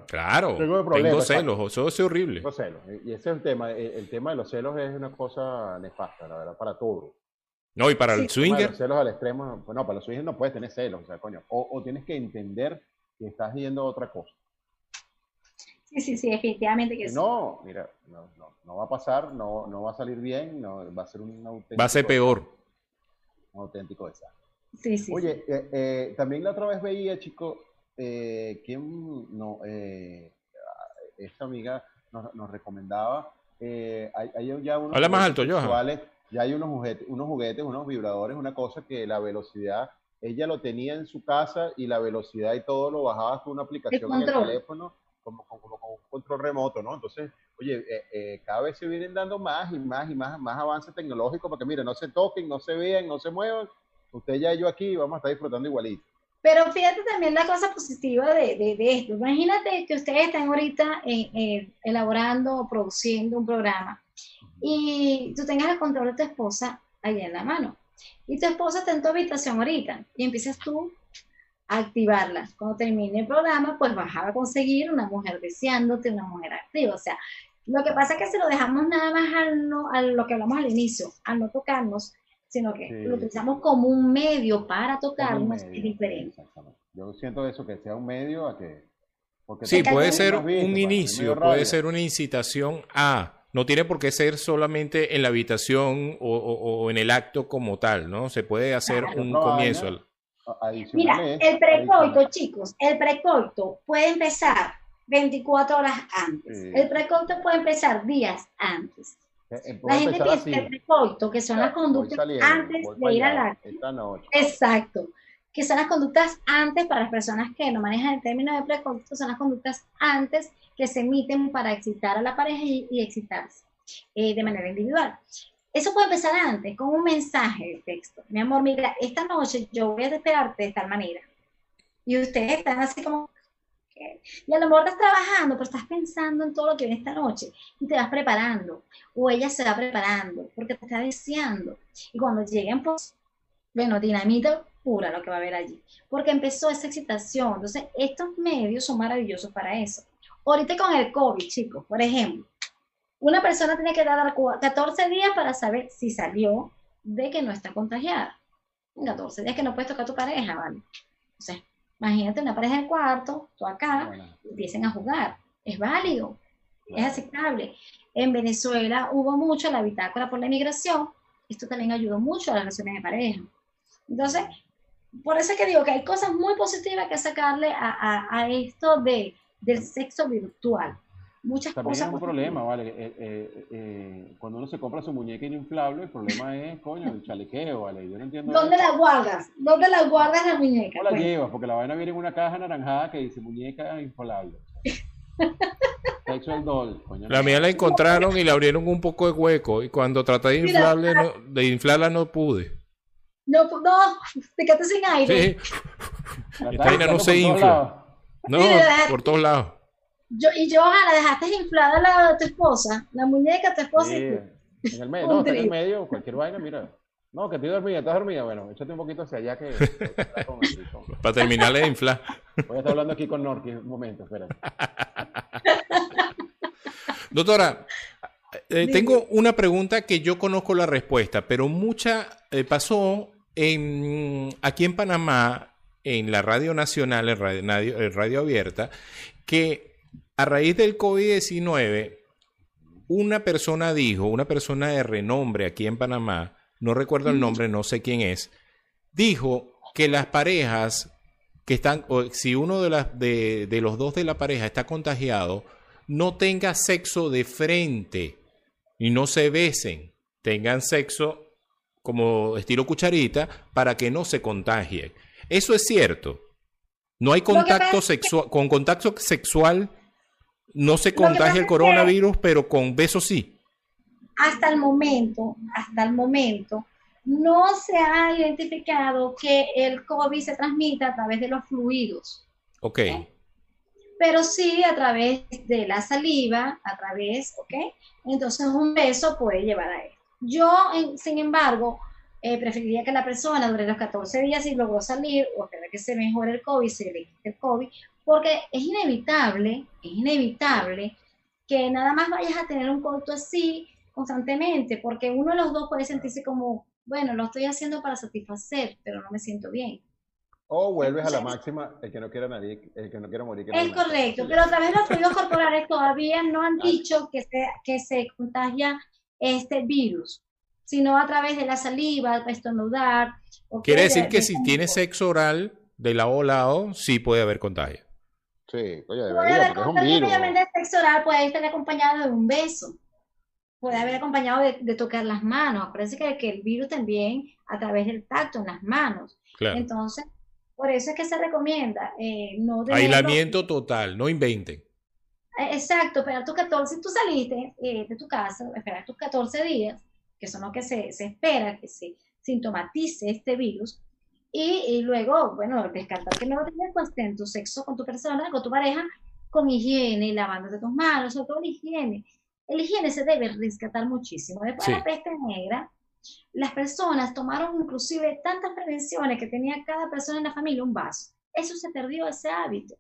A: Claro, tengo, celos, eso es horrible.
B: Tengo celos. Y ese es el tema, el, tema de los celos es una cosa nefasta, la verdad, para todo.
A: No, y para el swinger.
B: Los celos al extremo, bueno, para los swingers no puedes tener celos, o sea, coño, o, o tienes que entender que estás yendo a otra cosa.
C: Sí, sí, sí, definitivamente que
B: no, mira, no, no, no, va a pasar, no, no va a salir bien, no, va a ser un auténtico.
A: Va a ser peor.
B: Un auténtico desastre.
C: Sí, sí.
B: Oye, eh, eh, también la otra vez veía, chico, eh, que no, eh, esta amiga nos, nos recomendaba. Eh, hay, hay, ya unos
A: Habla más alto, Johan.
B: Ya hay unos juguetes, unos juguetes, unos vibradores, una cosa que la velocidad, ella lo tenía en su casa y la velocidad y todo lo bajaba con una aplicación en el teléfono como, como, como un control remoto, ¿no? Entonces, oye, eh, eh, cada vez se vienen dando más y más y más, más avances tecnológicos para que, mire, no se toquen, no se vean, no se muevan. Usted ya y yo aquí vamos a estar disfrutando igualito.
C: Pero fíjate también la cosa positiva de, de, de esto. Imagínate que ustedes están ahorita eh, elaborando o produciendo un programa y tú tengas el control de tu esposa ahí en la mano. Y tu esposa está en tu habitación ahorita y empiezas tú a activarla. Cuando termine el programa, pues vas a conseguir una mujer deseándote, una mujer activa. O sea, lo que pasa es que si lo dejamos nada más al no, a lo que hablamos al inicio, al no tocarnos, sino que lo utilizamos como un medio para tocarnos, es diferente.
B: Yo siento eso, que sea un medio a que...
A: sí, puede ser un pues, inicio, puede ser una incitación a... No tiene por qué ser solamente en la habitación o, en el acto como tal, ¿no? Se puede hacer un comienzo.
C: Mira, el precoito, chicos, el precoito puede empezar 24 horas antes. El precoito puede empezar días antes. Eh, la gente piensa que el precoito, que son las conductas antes de ir al acto. Exacto. Que son las conductas antes para las personas que no manejan el término de precoito, son las conductas antes que se emiten para excitar a la pareja y, excitarse eh, de manera individual. Eso puede empezar antes, con un mensaje de texto. Mi amor, mira, esta noche yo voy a esperarte de tal manera. Y ustedes están así como, y a lo mejor estás trabajando, pero estás pensando en todo lo que viene esta noche y te vas preparando. O ella se va preparando porque te está deseando. Y cuando lleguen, pues, bueno, dinamita pura lo que va a haber allí. Porque empezó esa excitación. Entonces, estos medios son maravillosos para eso. Ahorita con el COVID, chicos, por ejemplo, una persona tiene que dar 14 días para saber si salió de que no está contagiada. 14 días que no puedes tocar a tu pareja, ¿vale? O sea, Imagínate una pareja de cuarto, tú acá, empiecen a jugar. Es válido, es aceptable. En Venezuela hubo mucho la bitácora por la inmigración. Esto también ayudó mucho a las relaciones de pareja. Entonces, por eso es que digo que hay cosas muy positivas que sacarle a, esto de, del sexo virtual muchas
B: También
C: cosas.
B: es un problema, ¿vale? Eh, eh, eh, cuando uno se compra su muñeca inflable, el problema es, coño, el chalequeo, ¿vale? Yo no entiendo.
C: ¿Dónde la guardas? ¿Dónde la guardas la muñeca?
B: ¿Cómo la pues? llevas? Porque la vaina viene en una caja anaranjada que dice muñeca inflable. (laughs) Sexual doll, coño.
A: La mía la encontraron y le abrieron un poco de hueco y cuando traté de, inflarle, no, de inflarla no pude.
C: No, no, fíjate sin aire.
A: Sí. Esta vaina no se infla. No, por todos lados.
C: Yo, y yo, la dejaste inflada la de tu esposa, la muñeca de tu esposa.
B: Sí, en el medio, no, en el medio, cualquier vaina, mira. No, que estoy dormida, estás dormida. Bueno, échate un poquito hacia allá que. (laughs)
A: Para terminarle de inflar.
B: Voy a estar hablando aquí con Norki un momento, espera. (laughs)
A: Doctora, eh, tengo una pregunta que yo conozco la respuesta, pero mucha eh, pasó en, aquí en Panamá, en la Radio Nacional, en radio, en radio Abierta, que a raíz del COVID-19, una persona dijo, una persona de renombre aquí en Panamá, no recuerdo el nombre, no sé quién es, dijo que las parejas que están, o si uno de, las, de, de los dos de la pareja está contagiado, no tenga sexo de frente y no se besen, tengan sexo como estilo cucharita para que no se contagien. Eso es cierto. No hay contacto sexual, con contacto sexual no se contagia el coronavirus, pero con besos sí.
C: Hasta el momento, hasta el momento, no se ha identificado que el COVID se transmita a través de los fluidos.
A: Ok.
C: Pero sí a través de la saliva, a través, ¿ok? Entonces un beso puede llevar a esto. Yo, sin embargo, eh, preferiría que la persona dure los 14 días y logró salir o que se mejore el COVID, se le quite el COVID, porque es inevitable, es inevitable que nada más vayas a tener un coito así constantemente, porque uno de los dos puede sentirse como, bueno, lo estoy haciendo para satisfacer, pero no me siento bien.
B: O vuelves a la máxima, el que no quiera nadie, el que no quiera morir.
C: es correcto, pero a través de los fluidos corporales todavía no han dicho que se, que se contagia este virus, sino a través de la saliva, estornudar.
A: Quiere decir que si tienes sexo oral de lado a lado, sí puede haber contagio.
B: Sí, oye, debería, porque es un virus.
C: Obviamente el sexo oral puede estar acompañado de un beso, puede haber acompañado de, tocar las manos. Parece que, que, el virus también a través del tacto en las manos. Entonces, por eso es que se recomienda eh, no
A: Aislamiento total, no inventen.
C: Eh, Exacto, esperar tus 14, si tú saliste eh, de tu casa, esperar tus 14 días, que son los que se, se espera que se sintomatice este virus, y, y luego, bueno, descartar que no lo tienes, pues ten tu sexo con tu persona, con tu pareja, con higiene, lavándote tus manos, sobre todo la higiene. El higiene se debe rescatar muchísimo. Después de
A: Sí.
C: la peste negra, las personas tomaron inclusive tantas prevenciones que tenía cada persona en la familia un vaso. Eso se perdió, ese hábito.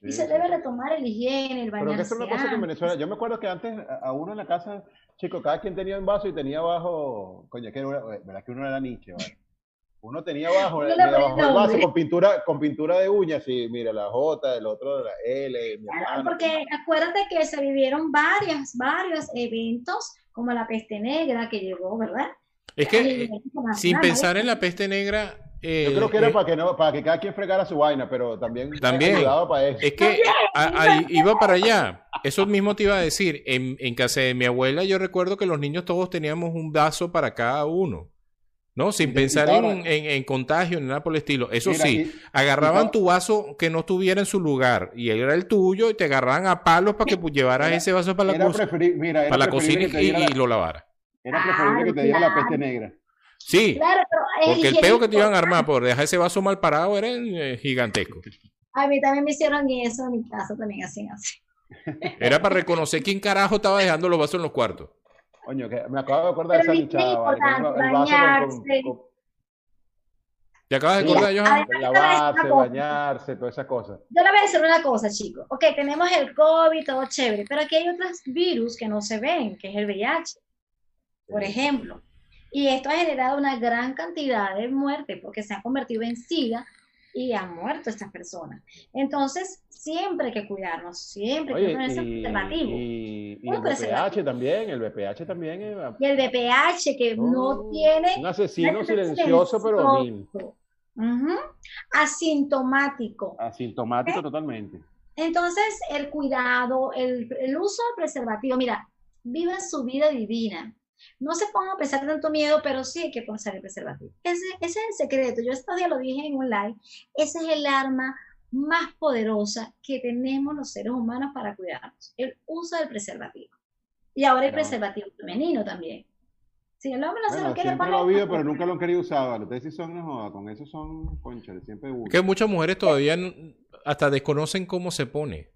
C: Y
B: Sí,
C: se debe retomar el higiene, el
B: Pero que
C: bañarse
B: eso es una cosa que en. Venezuela, yo me acuerdo que antes a uno en la casa, chico, cada quien tenía un vaso y tenía abajo, coño, que era, verdad que uno era Nietzsche, ¿vale? Uno tenía abajo, el vaso con pintura, con pintura de uñas, y mira, la J, el otro la L,
C: Claro, porque acuérdate que se vivieron varias, varios eventos, como la peste negra que llegó, ¿verdad?
A: Es
C: A
A: que, sin pensar en la peste negra, eh,
B: Yo creo que era
A: eh,
B: para que no, para que cada quien fregara su vaina, pero también,
A: También.
B: para eso.
A: Es que a- ahí iba para allá. Eso mismo te iba a decir. En, en casa de mi abuela yo recuerdo que los niños todos teníamos un vaso para cada uno. ¿No? Sin
B: Y- y
A: pensar en, en- en contagio ni nada por el estilo. Eso
B: Mira,
A: sí,
B: y-
A: agarraban tu vaso que no estuviera en su lugar y él era el tuyo y te agarraban a palos para que pues, llevaras
B: Era-
A: ese vaso para la, cocina
B: mira,
A: para la cocina y,
B: diera la-
A: y lo lavara.
B: era preferible que te diera la peste negra.
A: Sí,
C: Claro, pero es
A: porque el peo que te iban a armar por dejar ese vaso mal parado era eh, gigantesco.
C: A mí también me hicieron eso en mi casa, también hacían así.
A: Era para reconocer quién carajo estaba dejando los vasos en los cuartos.
B: Coño, que me acabo de acordar de esa
C: es
B: hinchada, vale, vaso con-
C: bañarse.
B: con- con-
A: ¿Te acabas de acordar, Johan?
B: Lavarse, bañarse, todas esas cosas.
C: Yo le voy a decir una cosa, chicos. Ok, tenemos el COVID, todo chévere, pero aquí hay otros virus que no se ven, que es el VIH, por ejemplo. Y esto ha generado una gran cantidad de muertes porque se han convertido en SIDA y han muerto estas personas. Entonces, siempre hay que cuidarnos, siempre hay que ponerse
B: y,
C: preservativo.
B: y- y el. VPH también, el VPH también es
C: Y el VPH, que no tiene
B: un asesino
C: no es
B: silencioso, pero
C: asintomático.
B: asintomático totalmente.
C: Entonces, el cuidado, el, el uso del preservativo, mira, vivan su vida divina. No se pongan a pensar tanto miedo, pero sí hay que usar el preservativo. Ese, ese es el secreto. Yo estos días lo dije en un live. Ese es el arma más poderosa que tenemos los seres humanos para cuidarnos. El uso del preservativo. Y ahora el
B: Claro.
C: preservativo femenino también. Si el hombre no se
B: Bueno,
C: lo quiere
B: siempre
C: poner,
B: lo he oído,
C: pues,
B: pero nunca lo han querido usar. Ustedes sí son, no joda, con eso son siempre uno.
A: Que muchas mujeres todavía hasta desconocen cómo se pone.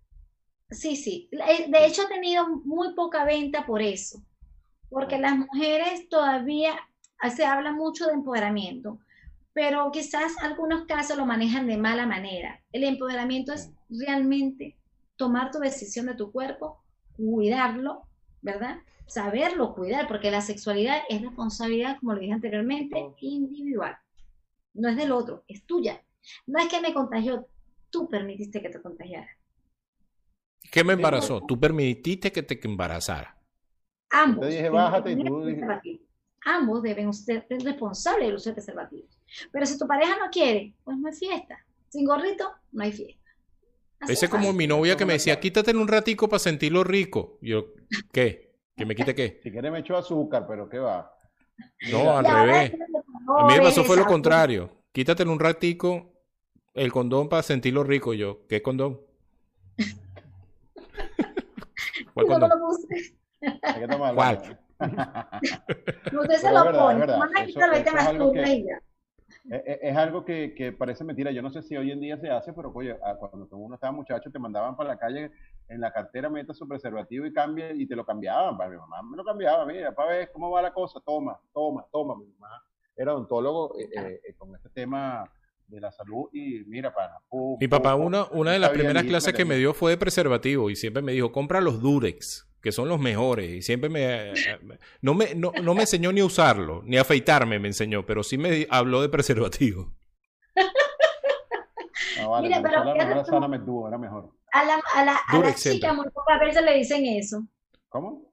C: Sí, sí. Eh, De hecho, ha tenido muy poca venta por eso, porque las mujeres todavía ah, se habla mucho de empoderamiento, pero quizás algunos casos lo manejan de mala manera. El empoderamiento es realmente tomar tu decisión de tu cuerpo, cuidarlo, ¿verdad? Saberlo cuidar, porque la sexualidad es responsabilidad, como lo dije anteriormente, individual. No es del otro, es tuya. No es que me contagió, tú permitiste que te contagiara.
A: ¿Qué me embarazó? Tú permitiste que te embarazara.
C: Ambos.
B: Dije, bájate, y tú.
C: Ambos deben ser responsables de preservativos. Pero si tu pareja no quiere, pues no hay fiesta. Sin gorrito, no hay fiesta. Así
A: Ese
C: es
A: es como mi novia que me decía, quítatelo un ratico para sentirlo rico. Yo, ¿qué? ¿Que me quite qué? (laughs)
B: Si quieres me echo azúcar, pero ¿qué va?
A: No, al revés. A mí me pasó fue lo contrario. Quítatelo un ratico el condón para sentirlo rico. Yo, ¿qué condón? (laughs) ¿Cuál
C: Yo no
A: condón?
C: lo puse.
B: Hay que tomarlo.
A: ¿Cuál?
C: Usted (laughs) se lo
B: es
C: pone. te
B: eso es algo que-. Es, algo que, que parece mentira. Yo no sé si hoy en día se hace, pero oye, ah, cuando uno estaba muchacho te mandaban para la calle en la cartera, meta su preservativo y cambia y te lo cambiaban. Para mi mamá me lo cambiaba, mira, para ver cómo va la cosa, toma, toma, toma. Mi mamá era odontólogo eh, eh, eh, con este tema de la salud y mira, para.
A: Mi papá, una, una de las primeras clases que me dio fue de preservativo y siempre me dijo, compra los Durex, que son los mejores. Y siempre me... No me, no, no me enseñó ni a usarlo, ni a afeitarme me enseñó, pero sí me habló de preservativo.
B: No, vale,
C: Mira,
B: pero sana me tuvo, era mejor.
C: A, la, a, la, a
A: Durex
C: las chicas muy pocas veces le dicen eso.
B: ¿Cómo?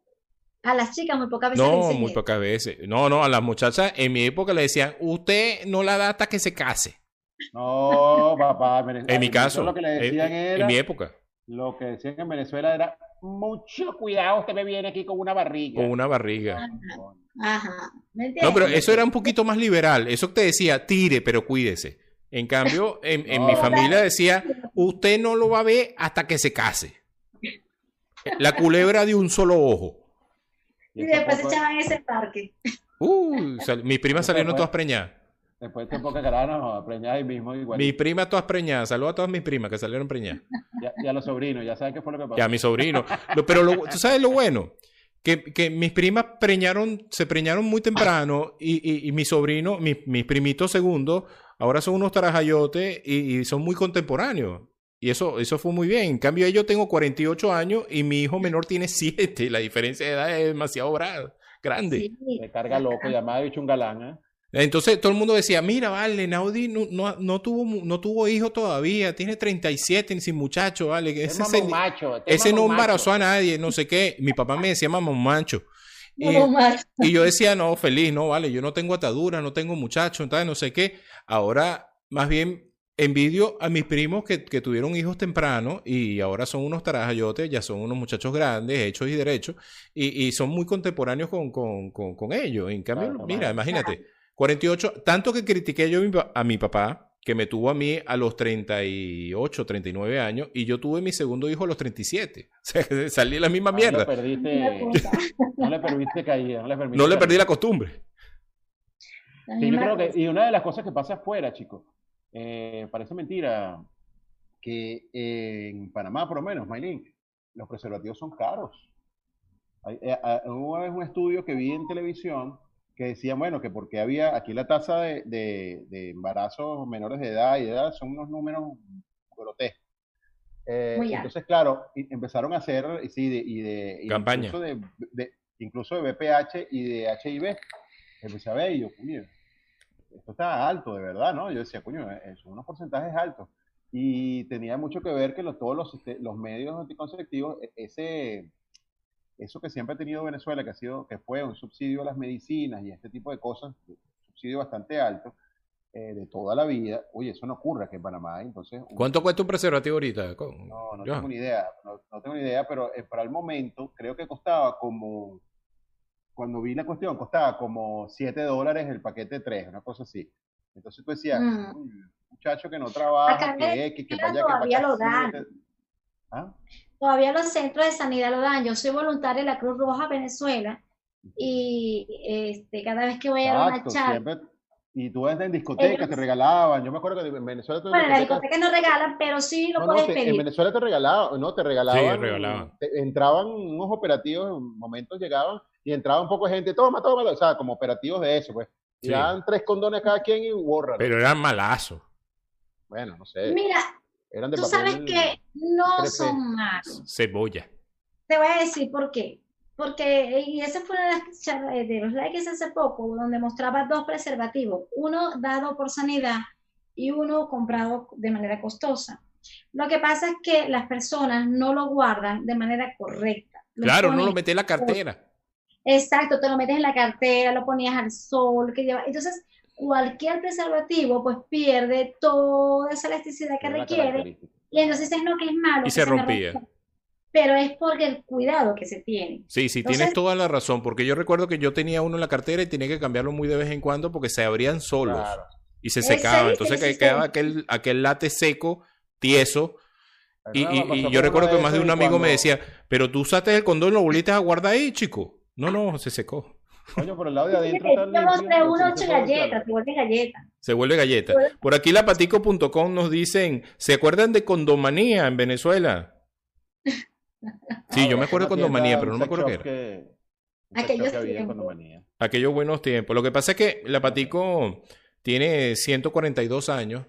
C: A las chicas muy pocas veces le
A: No,
C: dicen
A: muy
C: eso.
A: pocas veces. No, no, a las muchachas en mi época le decían, usted no la da hasta que se case.
B: No, papá. En,
A: mi caso,
B: Lo que le decían
A: en-
B: era.
A: en mi época,
B: Lo que decían en Venezuela era mucho cuidado, usted me viene aquí con una barriga.
A: con una barriga.
C: Ajá. ¿Me
A: No, pero eso era un poquito más liberal. Eso te decía, tire, pero cuídese. En cambio, en, en mi familia decía, usted no lo va a ver hasta que se case. La culebra de un solo ojo.
C: Y después se echaban ese parque.
A: Uh, mis primas salieron todas preñadas.
B: Después de poca carana, preñadas ahí mismo. Igual.
A: Mis primas todas preñadas. Saludos a todas mis primas que salieron preñadas.
B: Y a los sobrinos, ya sabes qué fue lo que pasó.
A: Ya, a mis sobrinos. Pero tú sabes lo bueno. Que, que, mis primas preñaron, se preñaron muy temprano y, y, mis sobrinos, mis, mis, primitos segundos, ahora son unos tarajayotes y, y, son muy contemporáneos. Y eso, eso fue muy bien. En cambio, yo tengo 48 años y mi hijo menor tiene 7. La diferencia de edad es demasiado grande.
B: Me carga loco, llamado dicho un galán, ¿eh?
A: Entonces todo el mundo decía, mira, vale, Naudi no, no, no, tuvo, no tuvo hijo todavía, tiene 37 sin muchacho, vale. Ese,
B: ese, macho,
A: ese no embarazó a nadie, no sé qué. Mi papá me decía mamá mancho. (laughs) Y, y, yo decía, no, feliz, no, vale, yo no tengo atadura, no tengo muchacho, entonces no sé qué. Ahora, más bien, envidio a mis primos que, que tuvieron hijos temprano y ahora son unos tarajayotes, ya son unos muchachos grandes, hechos y derechos, y, y son muy contemporáneos con, con, con, con ellos. En cambio, mira, imagínate. 48, tanto que critiqué yo a mi papá, que me tuvo a mí a los 38, 39 años, y yo tuve mi segundo hijo a los 37. (laughs) O sea, salí la misma mierda.
B: No le, no le perdiste caída, no le, perdiste
A: no le perdí la costumbre.
B: Sí, yo creo que, y una de las cosas que pasa afuera, chicos, eh, parece mentira, que en Panamá, por lo menos, Maylin, los preservativos son caros. Hay, eh, hubo un estudio que vi en televisión que decían, bueno, que porque había aquí la tasa de, de, embarazos menores de edad y de edad son unos números grotescos. Eh, entonces, claro, empezaron a hacer, sí, de, y de,
A: campaña.
B: Incluso de, incluso de BPH y de HIV. Empecé a ver y yo, coño, esto está alto, de verdad, ¿no? Yo decía, coño, eh, son unos porcentajes altos. Y tenía mucho que ver que los, todos los, los medios anticonceptivos, e, ese, eso que siempre ha tenido Venezuela, que, ha sido, que fue un subsidio a las medicinas y este tipo de cosas, un subsidio bastante alto, eh, de toda la vida, oye, eso no ocurre aquí en Panamá. Entonces,
A: ¿Cuánto cuesta un preservativo ahorita?
B: No, no tengo ni idea, no, tengo ni idea, pero eh, para el momento creo que costaba como, cuando vi la cuestión, costaba como 7 dólares el paquete de 3, una cosa así. Entonces tú decías, mm. muchacho que no trabaja, que X, que vaya, que
C: lo dan. ¿Ah? Todavía los centros de sanidad lo dan. Yo soy voluntaria de la Cruz Roja Venezuela y este, cada vez que voy a dar una charla...
B: Y tú en discotecas, te regalaban. Yo me acuerdo que en Venezuela...
C: Bueno, en la discoteca no regalan, pero sí lo puedes pedir.
B: En Venezuela te regalaban, no, te regalaban. Sí, regalaban. entraban unos operativos, en momentos llegaban y entraba un poco de gente, toma, toma, o sea, como operativos de eso, pues. Y daban tres condones cada quien y borran.
A: Pero eran malazos.
B: Bueno, no sé.
C: Mira, Tú sabes que no son malos.
A: Cebolla.
C: Te voy a decir por qué. Porque, y ese fue una de, de los likes hace poco, donde mostraba dos preservativos, uno dado por sanidad y uno comprado de manera costosa. Lo que pasa es que las personas no lo guardan de manera correcta.
A: claro, no lo metes en la cartera.
C: Exacto, te lo metes en la cartera, lo ponías al sol, que lleva. Entonces, cualquier preservativo pues pierde toda esa elasticidad que requiere y entonces es lo que es malo.
A: Y se rompía.
C: pero es porque el cuidado que se tiene.
A: Sí, sí, tienes toda la razón, porque yo recuerdo que yo tenía uno en la cartera y tenía que cambiarlo muy de vez en cuando porque se abrían solos y se secaban. Entonces quedaba aquel, aquel late seco, tieso. Y, y, yo recuerdo que más de un amigo me decía, pero tú usaste el condón, lo volviste a guardar ahí, chico. No, no, se secó.
B: Coño, por el lado de adentro está
C: uno se galleta, se vuelve galleta.
A: Se vuelve galleta. Por aquí lapatico.com nos dicen, ¿se acuerdan de Condomanía en Venezuela? Sí, yo me acuerdo de Condomanía, pero no me acuerdo qué
C: era. Aquellos tiempos.
A: Aquellos buenos tiempos. Lo que pasa es que la Patico tiene 142 años.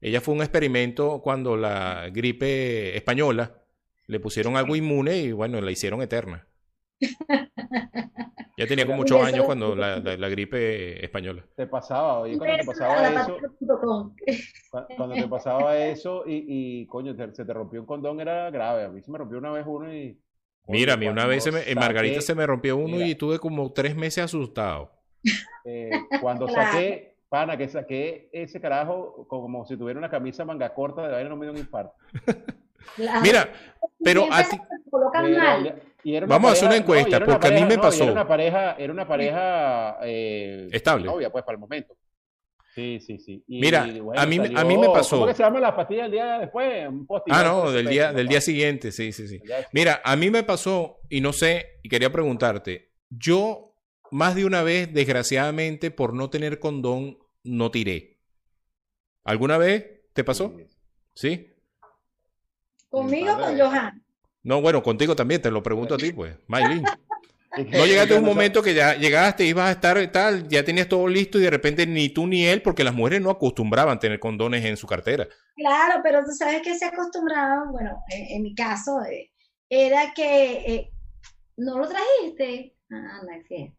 A: Ella fue un experimento cuando la gripe española le pusieron algo inmune y bueno, la hicieron eterna. (laughs) Ya tenía como muchos años cuando la, la, gripe española.
B: Te pasaba, oye, cuando te pasaba eso. Cuando te pasaba eso y, y coño, se te rompió un condón era grave. A mí se me rompió una vez uno y.
A: Mira, a mí una vez en Margarita se me rompió uno y tuve como tres meses asustado.
B: Eh, cuando (laughs) saqué, pana, que saqué ese carajo como si tuviera una camisa manga corta, de vaina no me dio un infarto.
A: Mira, pero a ti. Vamos a hacer una encuesta, porque a mí me pasó.
B: era una pareja, era una pareja eh,
A: estable.
B: Novia, pues, para el momento. Sí, sí, sí.
A: Y, Mira, a, mí, a mí me pasó. ¿Cómo
B: que se llama la pastilla del día después?
A: Un ah, no, del día, del día siguiente, sí, sí, sí. Mira, a mí me pasó, y no sé, y quería preguntarte, yo más de una vez, desgraciadamente, por no tener condón, no tiré. ¿Alguna vez te pasó? ¿Sí?
C: ¿Conmigo o con Johan?
A: No, bueno, contigo también, te lo pregunto a ti, pues, Maylin. (laughs) No llegaste a un momento que ya llegaste, ibas a estar tal, ya tenías todo listo y de repente ni tú ni él, porque las mujeres no acostumbraban tener condones en su cartera.
C: Claro, pero tú sabes que se acostumbraban, bueno, en, mi caso, eh, era que eh, no lo trajiste. Ah, la fiesta.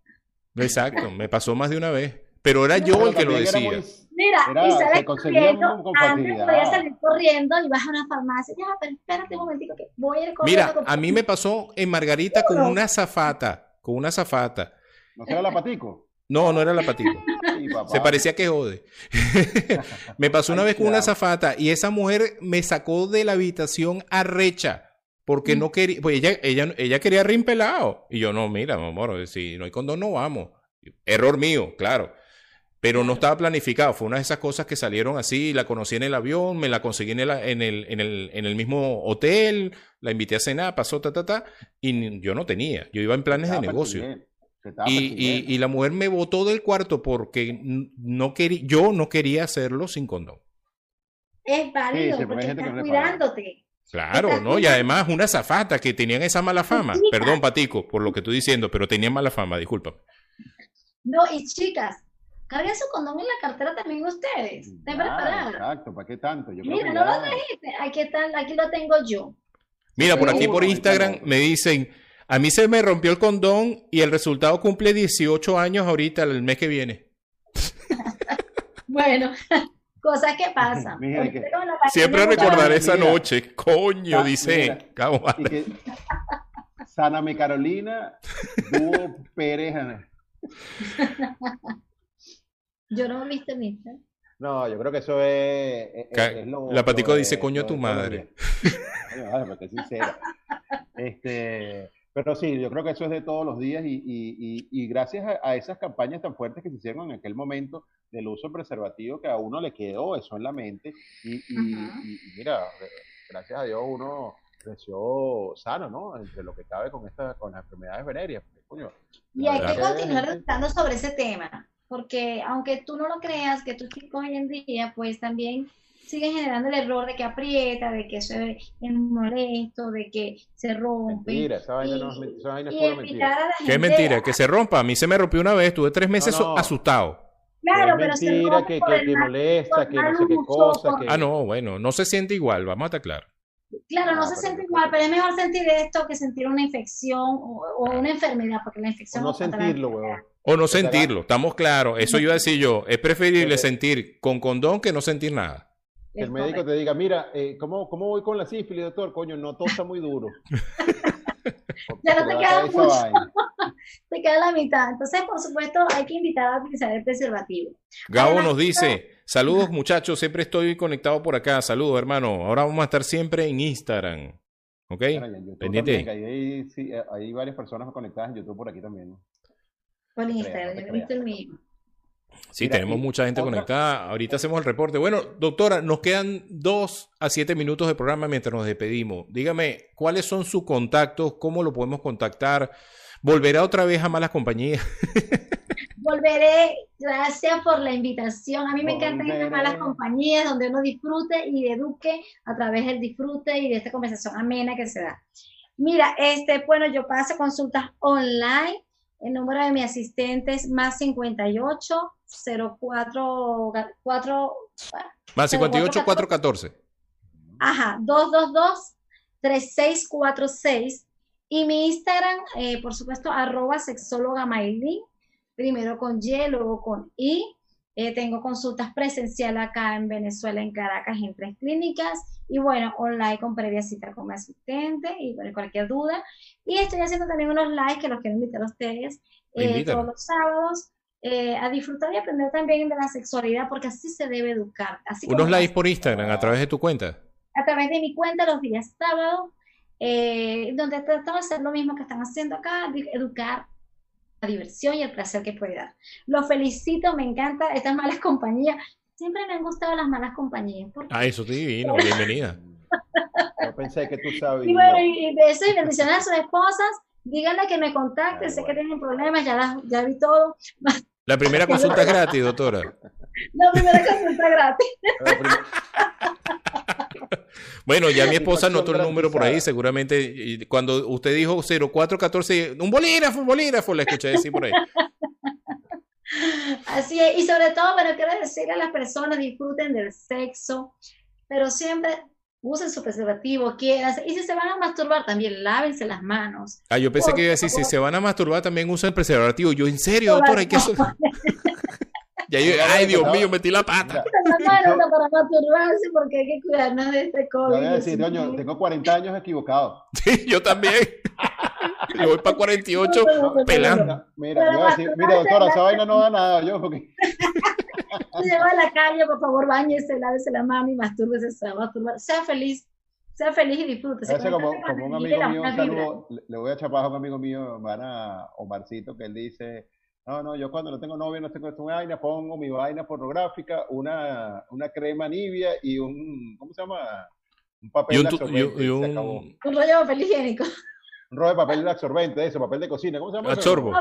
A: Exacto, me pasó más de una vez. Pero era yo el que lo decía.
C: Mira, y sales corriendo, antes podías salir corriendo y vas a una farmacia. Ya, pero espérate un momentito que voy a ir
A: corriendo. Mira, a mí me pasó en Margarita con una zafata, con una zafata.
B: ¿No era la patico?
A: No, no era la patico. (laughs) Se parecía que jode. (laughs) me pasó una vez con una zafata y esa mujer me sacó de la habitación arrecha. Porque no quería, pues ella, ella, ella quería rimpelado. Y yo, no, mira, mi amor, si no hay condón, no vamos. Error mío, claro. Pero no estaba planificado, fue una de esas cosas que salieron así, la conocí en el avión, me la conseguí en el, en el, en el, en el mismo hotel, la invité a cenar, pasó, ta, ta, ta, y yo no tenía, yo iba en planes de negocio. Y, y, la mujer me botó del cuarto porque no quería, yo no quería hacerlo sin condón.
C: Es válido, porque estás cuidándote.
A: Claro, ¿no? Y además una zafata que tenían esa mala fama. Perdón, Patico, por lo que estoy diciendo, pero tenían mala fama, disculpa.
C: No, y chicas, Carguen su condón en la cartera también ustedes. Estén preparados.
B: Exacto, ¿para qué tanto?
C: Mira, no lo trajiste. Aquí, está, aquí lo tengo yo.
A: Mira, por aquí por Instagram me dicen, a mí se me rompió el condón y el resultado cumple 18 años ahorita, el mes que viene. (laughs)
C: bueno, (laughs) cosas que pasan. (laughs)
A: Siempre recordaré esa noche. Coño, ah, dice.
B: Sáname Carolina, Dúo Pérez.
C: Yo no viste Mister.
B: No, yo creo que eso es.
A: la Patico dice, coño a tu madre. (laughs)
B: Este, pero sí, yo creo que eso es de todos los días y, gracias a, esas campañas tan fuertes que se hicieron en aquel momento del uso preservativo que a uno le quedó eso en la mente y, mira, gracias a Dios uno creció sano, ¿no? Entre lo que cabe con, esta, con las enfermedades venéreas.
C: y hay que continuar tratando sobre ese tema porque aunque tú no lo creas, que tus chicos hoy en día, pues también siguen generando el error de que aprieta, de que eso es molesto, de que se rompe.
B: Mentira, esa vaina, no, esa vaina es pura mentira.
A: ¿Qué mentira? Que se rompa. A mí se me rompió una vez, tuve tres meses asustado.
C: Claro, pero
B: mentira, se que, que, que molesta, que no sé qué cosa.
A: Ah, no, bueno, no se siente igual, vamos a estar claro.
C: Claro, no, se siente igual, pero es mejor sentir esto que sentir una infección o, una enfermedad, porque la infección...
B: O no sentirlo, huevón.
A: O no sentirlo, estamos claros. Eso iba a decir yo. Es preferible sentir con condón que no sentir nada.
B: Que el médico te diga, mira, eh, ¿cómo, ¿cómo voy con la sífilis, doctor? Coño, no tosa muy duro. (laughs)
C: ya no te queda mucho. (laughs) te queda la mitad. Entonces, por supuesto, hay que invitar a utilizar el preservativo.
A: Gabo nos dice, saludos (laughs) muchachos, siempre estoy conectado por acá. Saludos, hermano. Ahora vamos a estar siempre en Instagram. ¿Ok?
B: Pendiente. hay, sí, hay varias personas conectadas en YouTube por aquí también.
C: Con Instagram, yo he visto el mío.
A: Sí, tenemos mucha gente conectada. Ahorita hacemos el reporte. Bueno, doctora, nos quedan dos a siete minutos de programa mientras nos despedimos. Dígame, ¿cuáles son sus contactos? ¿Cómo lo podemos contactar? ¿Volverá otra vez a Malas Compañías? (laughs)
C: Volveré. Gracias por la invitación. A mí me encantan estas malas compañías donde uno disfrute y eduque a través del disfrute y de esta conversación amena que se da. Mira, este, bueno, yo paso consultas online el número de mi asistente es más 58 04 4,
A: más 58 414.
C: Ajá, 222 3646 y mi Instagram, eh, por supuesto, arroba sexóloga primero con Y, luego con I. Eh, tengo consultas presenciales acá en Venezuela, en Caracas, en tres clínicas. Y bueno, online con previa cita con mi asistente y bueno, cualquier duda. Y estoy haciendo también unos lives que los quiero invitar a ustedes eh, todos los sábados. Eh, a disfrutar y aprender también de la sexualidad, porque así se debe educar. Así
A: unos lives por Instagram, a través de tu cuenta.
C: A través de mi cuenta los días sábados, donde tratamos de hacer lo mismo que están haciendo acá, educar diversión y el placer que puede dar. Los felicito, me encanta estas malas compañías. Siempre me han gustado las malas compañías.
A: Ah, eso divino, bienvenida.
B: Yo pensé que tú sabías.
C: Y bueno, y y besos y bendiciones a sus esposas. Díganle que me contacten,
B: Ah,
C: sé que tienen problemas, ya, las- ya vi todo.
A: La primera (laughs) consulta es gratis, doctora.
C: La primera consulta gratis. (laughs)
A: Bueno, ya mi esposa anotó el número por ahí, seguramente. Cuando usted dijo 0414, un bolígrafo, un bolígrafo, la escuché decir por ahí. (laughs)
C: Así es, y sobre todo, bueno, quiero decirle a las personas, disfruten del sexo, pero siempre usen su preservativo, quieran, y si se van a masturbar, también lávense las manos.
A: Ah, yo pensé
C: Por
A: que iba a decir, si se van a masturbar, también usen el preservativo. Yo, en serio, doctora, hay que (laughs) hacer. Ya yo, ay, Dios mío, metí la pata.
C: No para masturbarse porque hay que cuidarnos de este
B: te voy a
C: COVID.
B: decir, doño, tengo 40 años equivocado. (laughs)
A: Sí, yo también. Yo voy para 48 pelando.
B: Mira, yo iba a decir, mira, doctora, esa vaina no da nada, yo, porque
C: Si (laughs) se va a la calle, por favor, bañese, lávese la mano y mastúrbese, se va a masturbar. Sea feliz, sea feliz y disfrute.
B: Hace como, como un amigo mío, un saludo, le, le voy a chapar a un amigo mío, hermana Omarcito, que él dice, no, no, yo cuando no tengo novia, no tengo esta vaina, pongo mi vaina pornográfica, una, una crema nivia y un, ¿cómo se llama? Un papel de absorbente, se acabó.
A: un-
C: Un rollo de papel higiénico.
B: Un rollo de papel de absorbente, eso, papel de cocina, ¿cómo se llama?
A: Absorbo.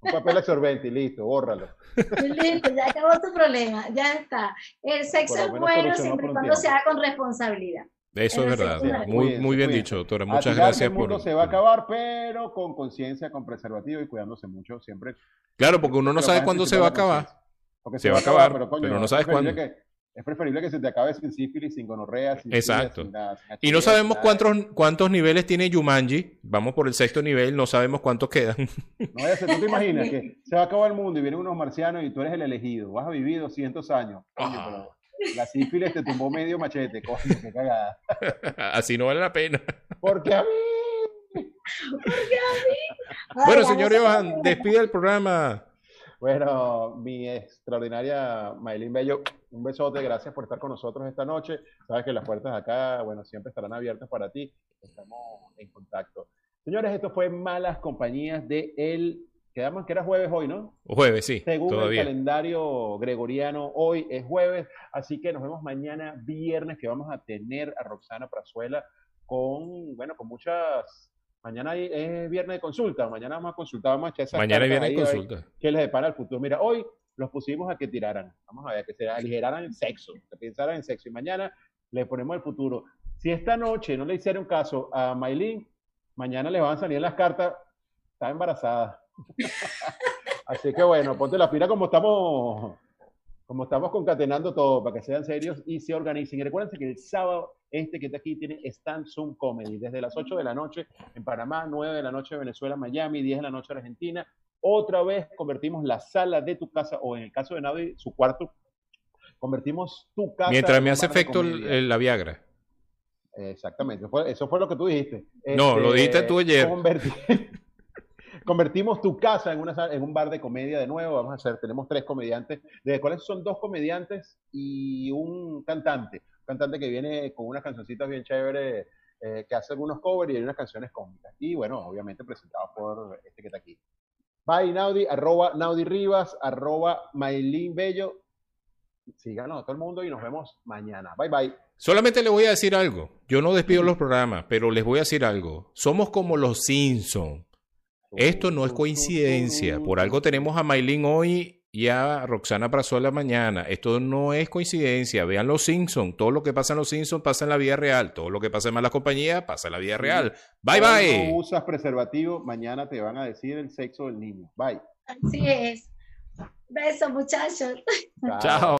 B: Un papel absorbente y listo, bórralo.
C: listo, ya acabó tu problema, ya está. El sexo es bueno siempre y cuando se haga con responsabilidad.
A: Eso es verdad. Muy,
B: cuídense,
A: muy bien
B: cuídense.
A: dicho, doctora. Muchas gracias
B: el mundo
A: por.
B: se va a acabar, pero con conciencia, con preservativo y cuidándose mucho siempre.
A: Claro, porque uno no
B: Pero
A: sabe cuándo se va a acabar.
B: Porque
A: Se va a acabar,
B: coño,
A: pero no
B: es
A: sabes
B: preferible
A: cuándo.
B: que- es preferible que se te acabe sin sífilis, sin gonorrea, sin
A: Exacto.
B: sin nada, sin
A: Y no sabemos cuántos, cuántos niveles tiene Yumanji. Vamos por el sexto nivel, no sabemos cuántos quedan. (laughs)
B: No vaya a ser, tú te imaginas que (laughs) se va a acabar el mundo y vienen unos marcianos y tú eres el elegido. Vas a vivir 200 años. Coño,
A: Ah.
B: pero la sífilis te tumbó medio machete, coño, qué cagada. (laughs)
A: Así no vale la pena.
B: Porque a mí.
A: Bueno,
C: Ay,
A: señor
C: ya no sé
A: Johan, despide el programa.
B: Bueno, mi extraordinaria Maylin Bello, un besote, gracias por estar con nosotros esta noche. Sabes que las puertas acá, bueno, siempre estarán abiertas para ti. Estamos en contacto. Señores, esto fue Malas Compañías de el, quedamos que era jueves hoy, ¿no?
A: Jueves, sí,
B: Según el calendario gregoriano, hoy es jueves, así que nos vemos mañana viernes que vamos a tener a Roxana Prazuela con, bueno, con muchas... Mañana es viernes de consulta, mañana vamos a consultar, vamos a echar esas
A: Mañana
B: a ver
A: consulta.
B: qué les depara el futuro. Mira, hoy los pusimos a que tiraran, vamos a ver, que se aligeraran el sexo, que pensaran en sexo, y mañana le ponemos el futuro. Si esta noche no le hicieron caso a Maylin, mañana le van a salir las cartas, está embarazada. Así que bueno, ponte la pila como estamos, como estamos concatenando todo para que sean serios y se organicen. Y recuerden que el sábado, este que está aquí tiene Stand Zoom Comedy, desde las 8 de la noche en Panamá, 9 de la noche en Venezuela, Miami, 10 de la noche en Argentina. Otra vez convertimos la sala de tu casa, o en el caso de Naudi, su cuarto, convertimos tu casa.
A: Mientras
B: en
A: me hace efecto la Viagra.
B: Exactamente, fue- eso fue lo que tú dijiste.
A: No, lo dijiste tú ayer.
B: converti- (laughs) convertimos tu casa en, una, en un bar de comedia de nuevo. Vamos a hacer, tenemos tres comediantes, de los cuales son dos comediantes y un cantante. Un cantante que viene con unas cancioncitas bien chéveres, eh, que hace algunos covers y hay unas canciones cómicas. Y bueno, obviamente presentado por este que está aquí. Bye Naudi, arroba Naudi Rivas, arroba Maylin Bello. Síganos a todo el mundo y nos vemos mañana. Bye bye.
A: Solamente le voy a decir algo. Yo no despido los programas, pero les voy a decir algo. Somos como los Simpsons. Esto no es coincidencia. Por algo tenemos a Maylin hoy y a Roxana Prazola mañana. Esto no es coincidencia. Vean los Simpsons. Todo lo que pasa en los Simpsons pasa en la vida real. Todo lo que pasa en malas compañías pasa en la vida real. Bye
B: Hoy
A: bye.
B: No usas preservativo, mañana te van a decir el sexo del niño. Bye.
C: Así es. Besos, muchachos.
A: Chao.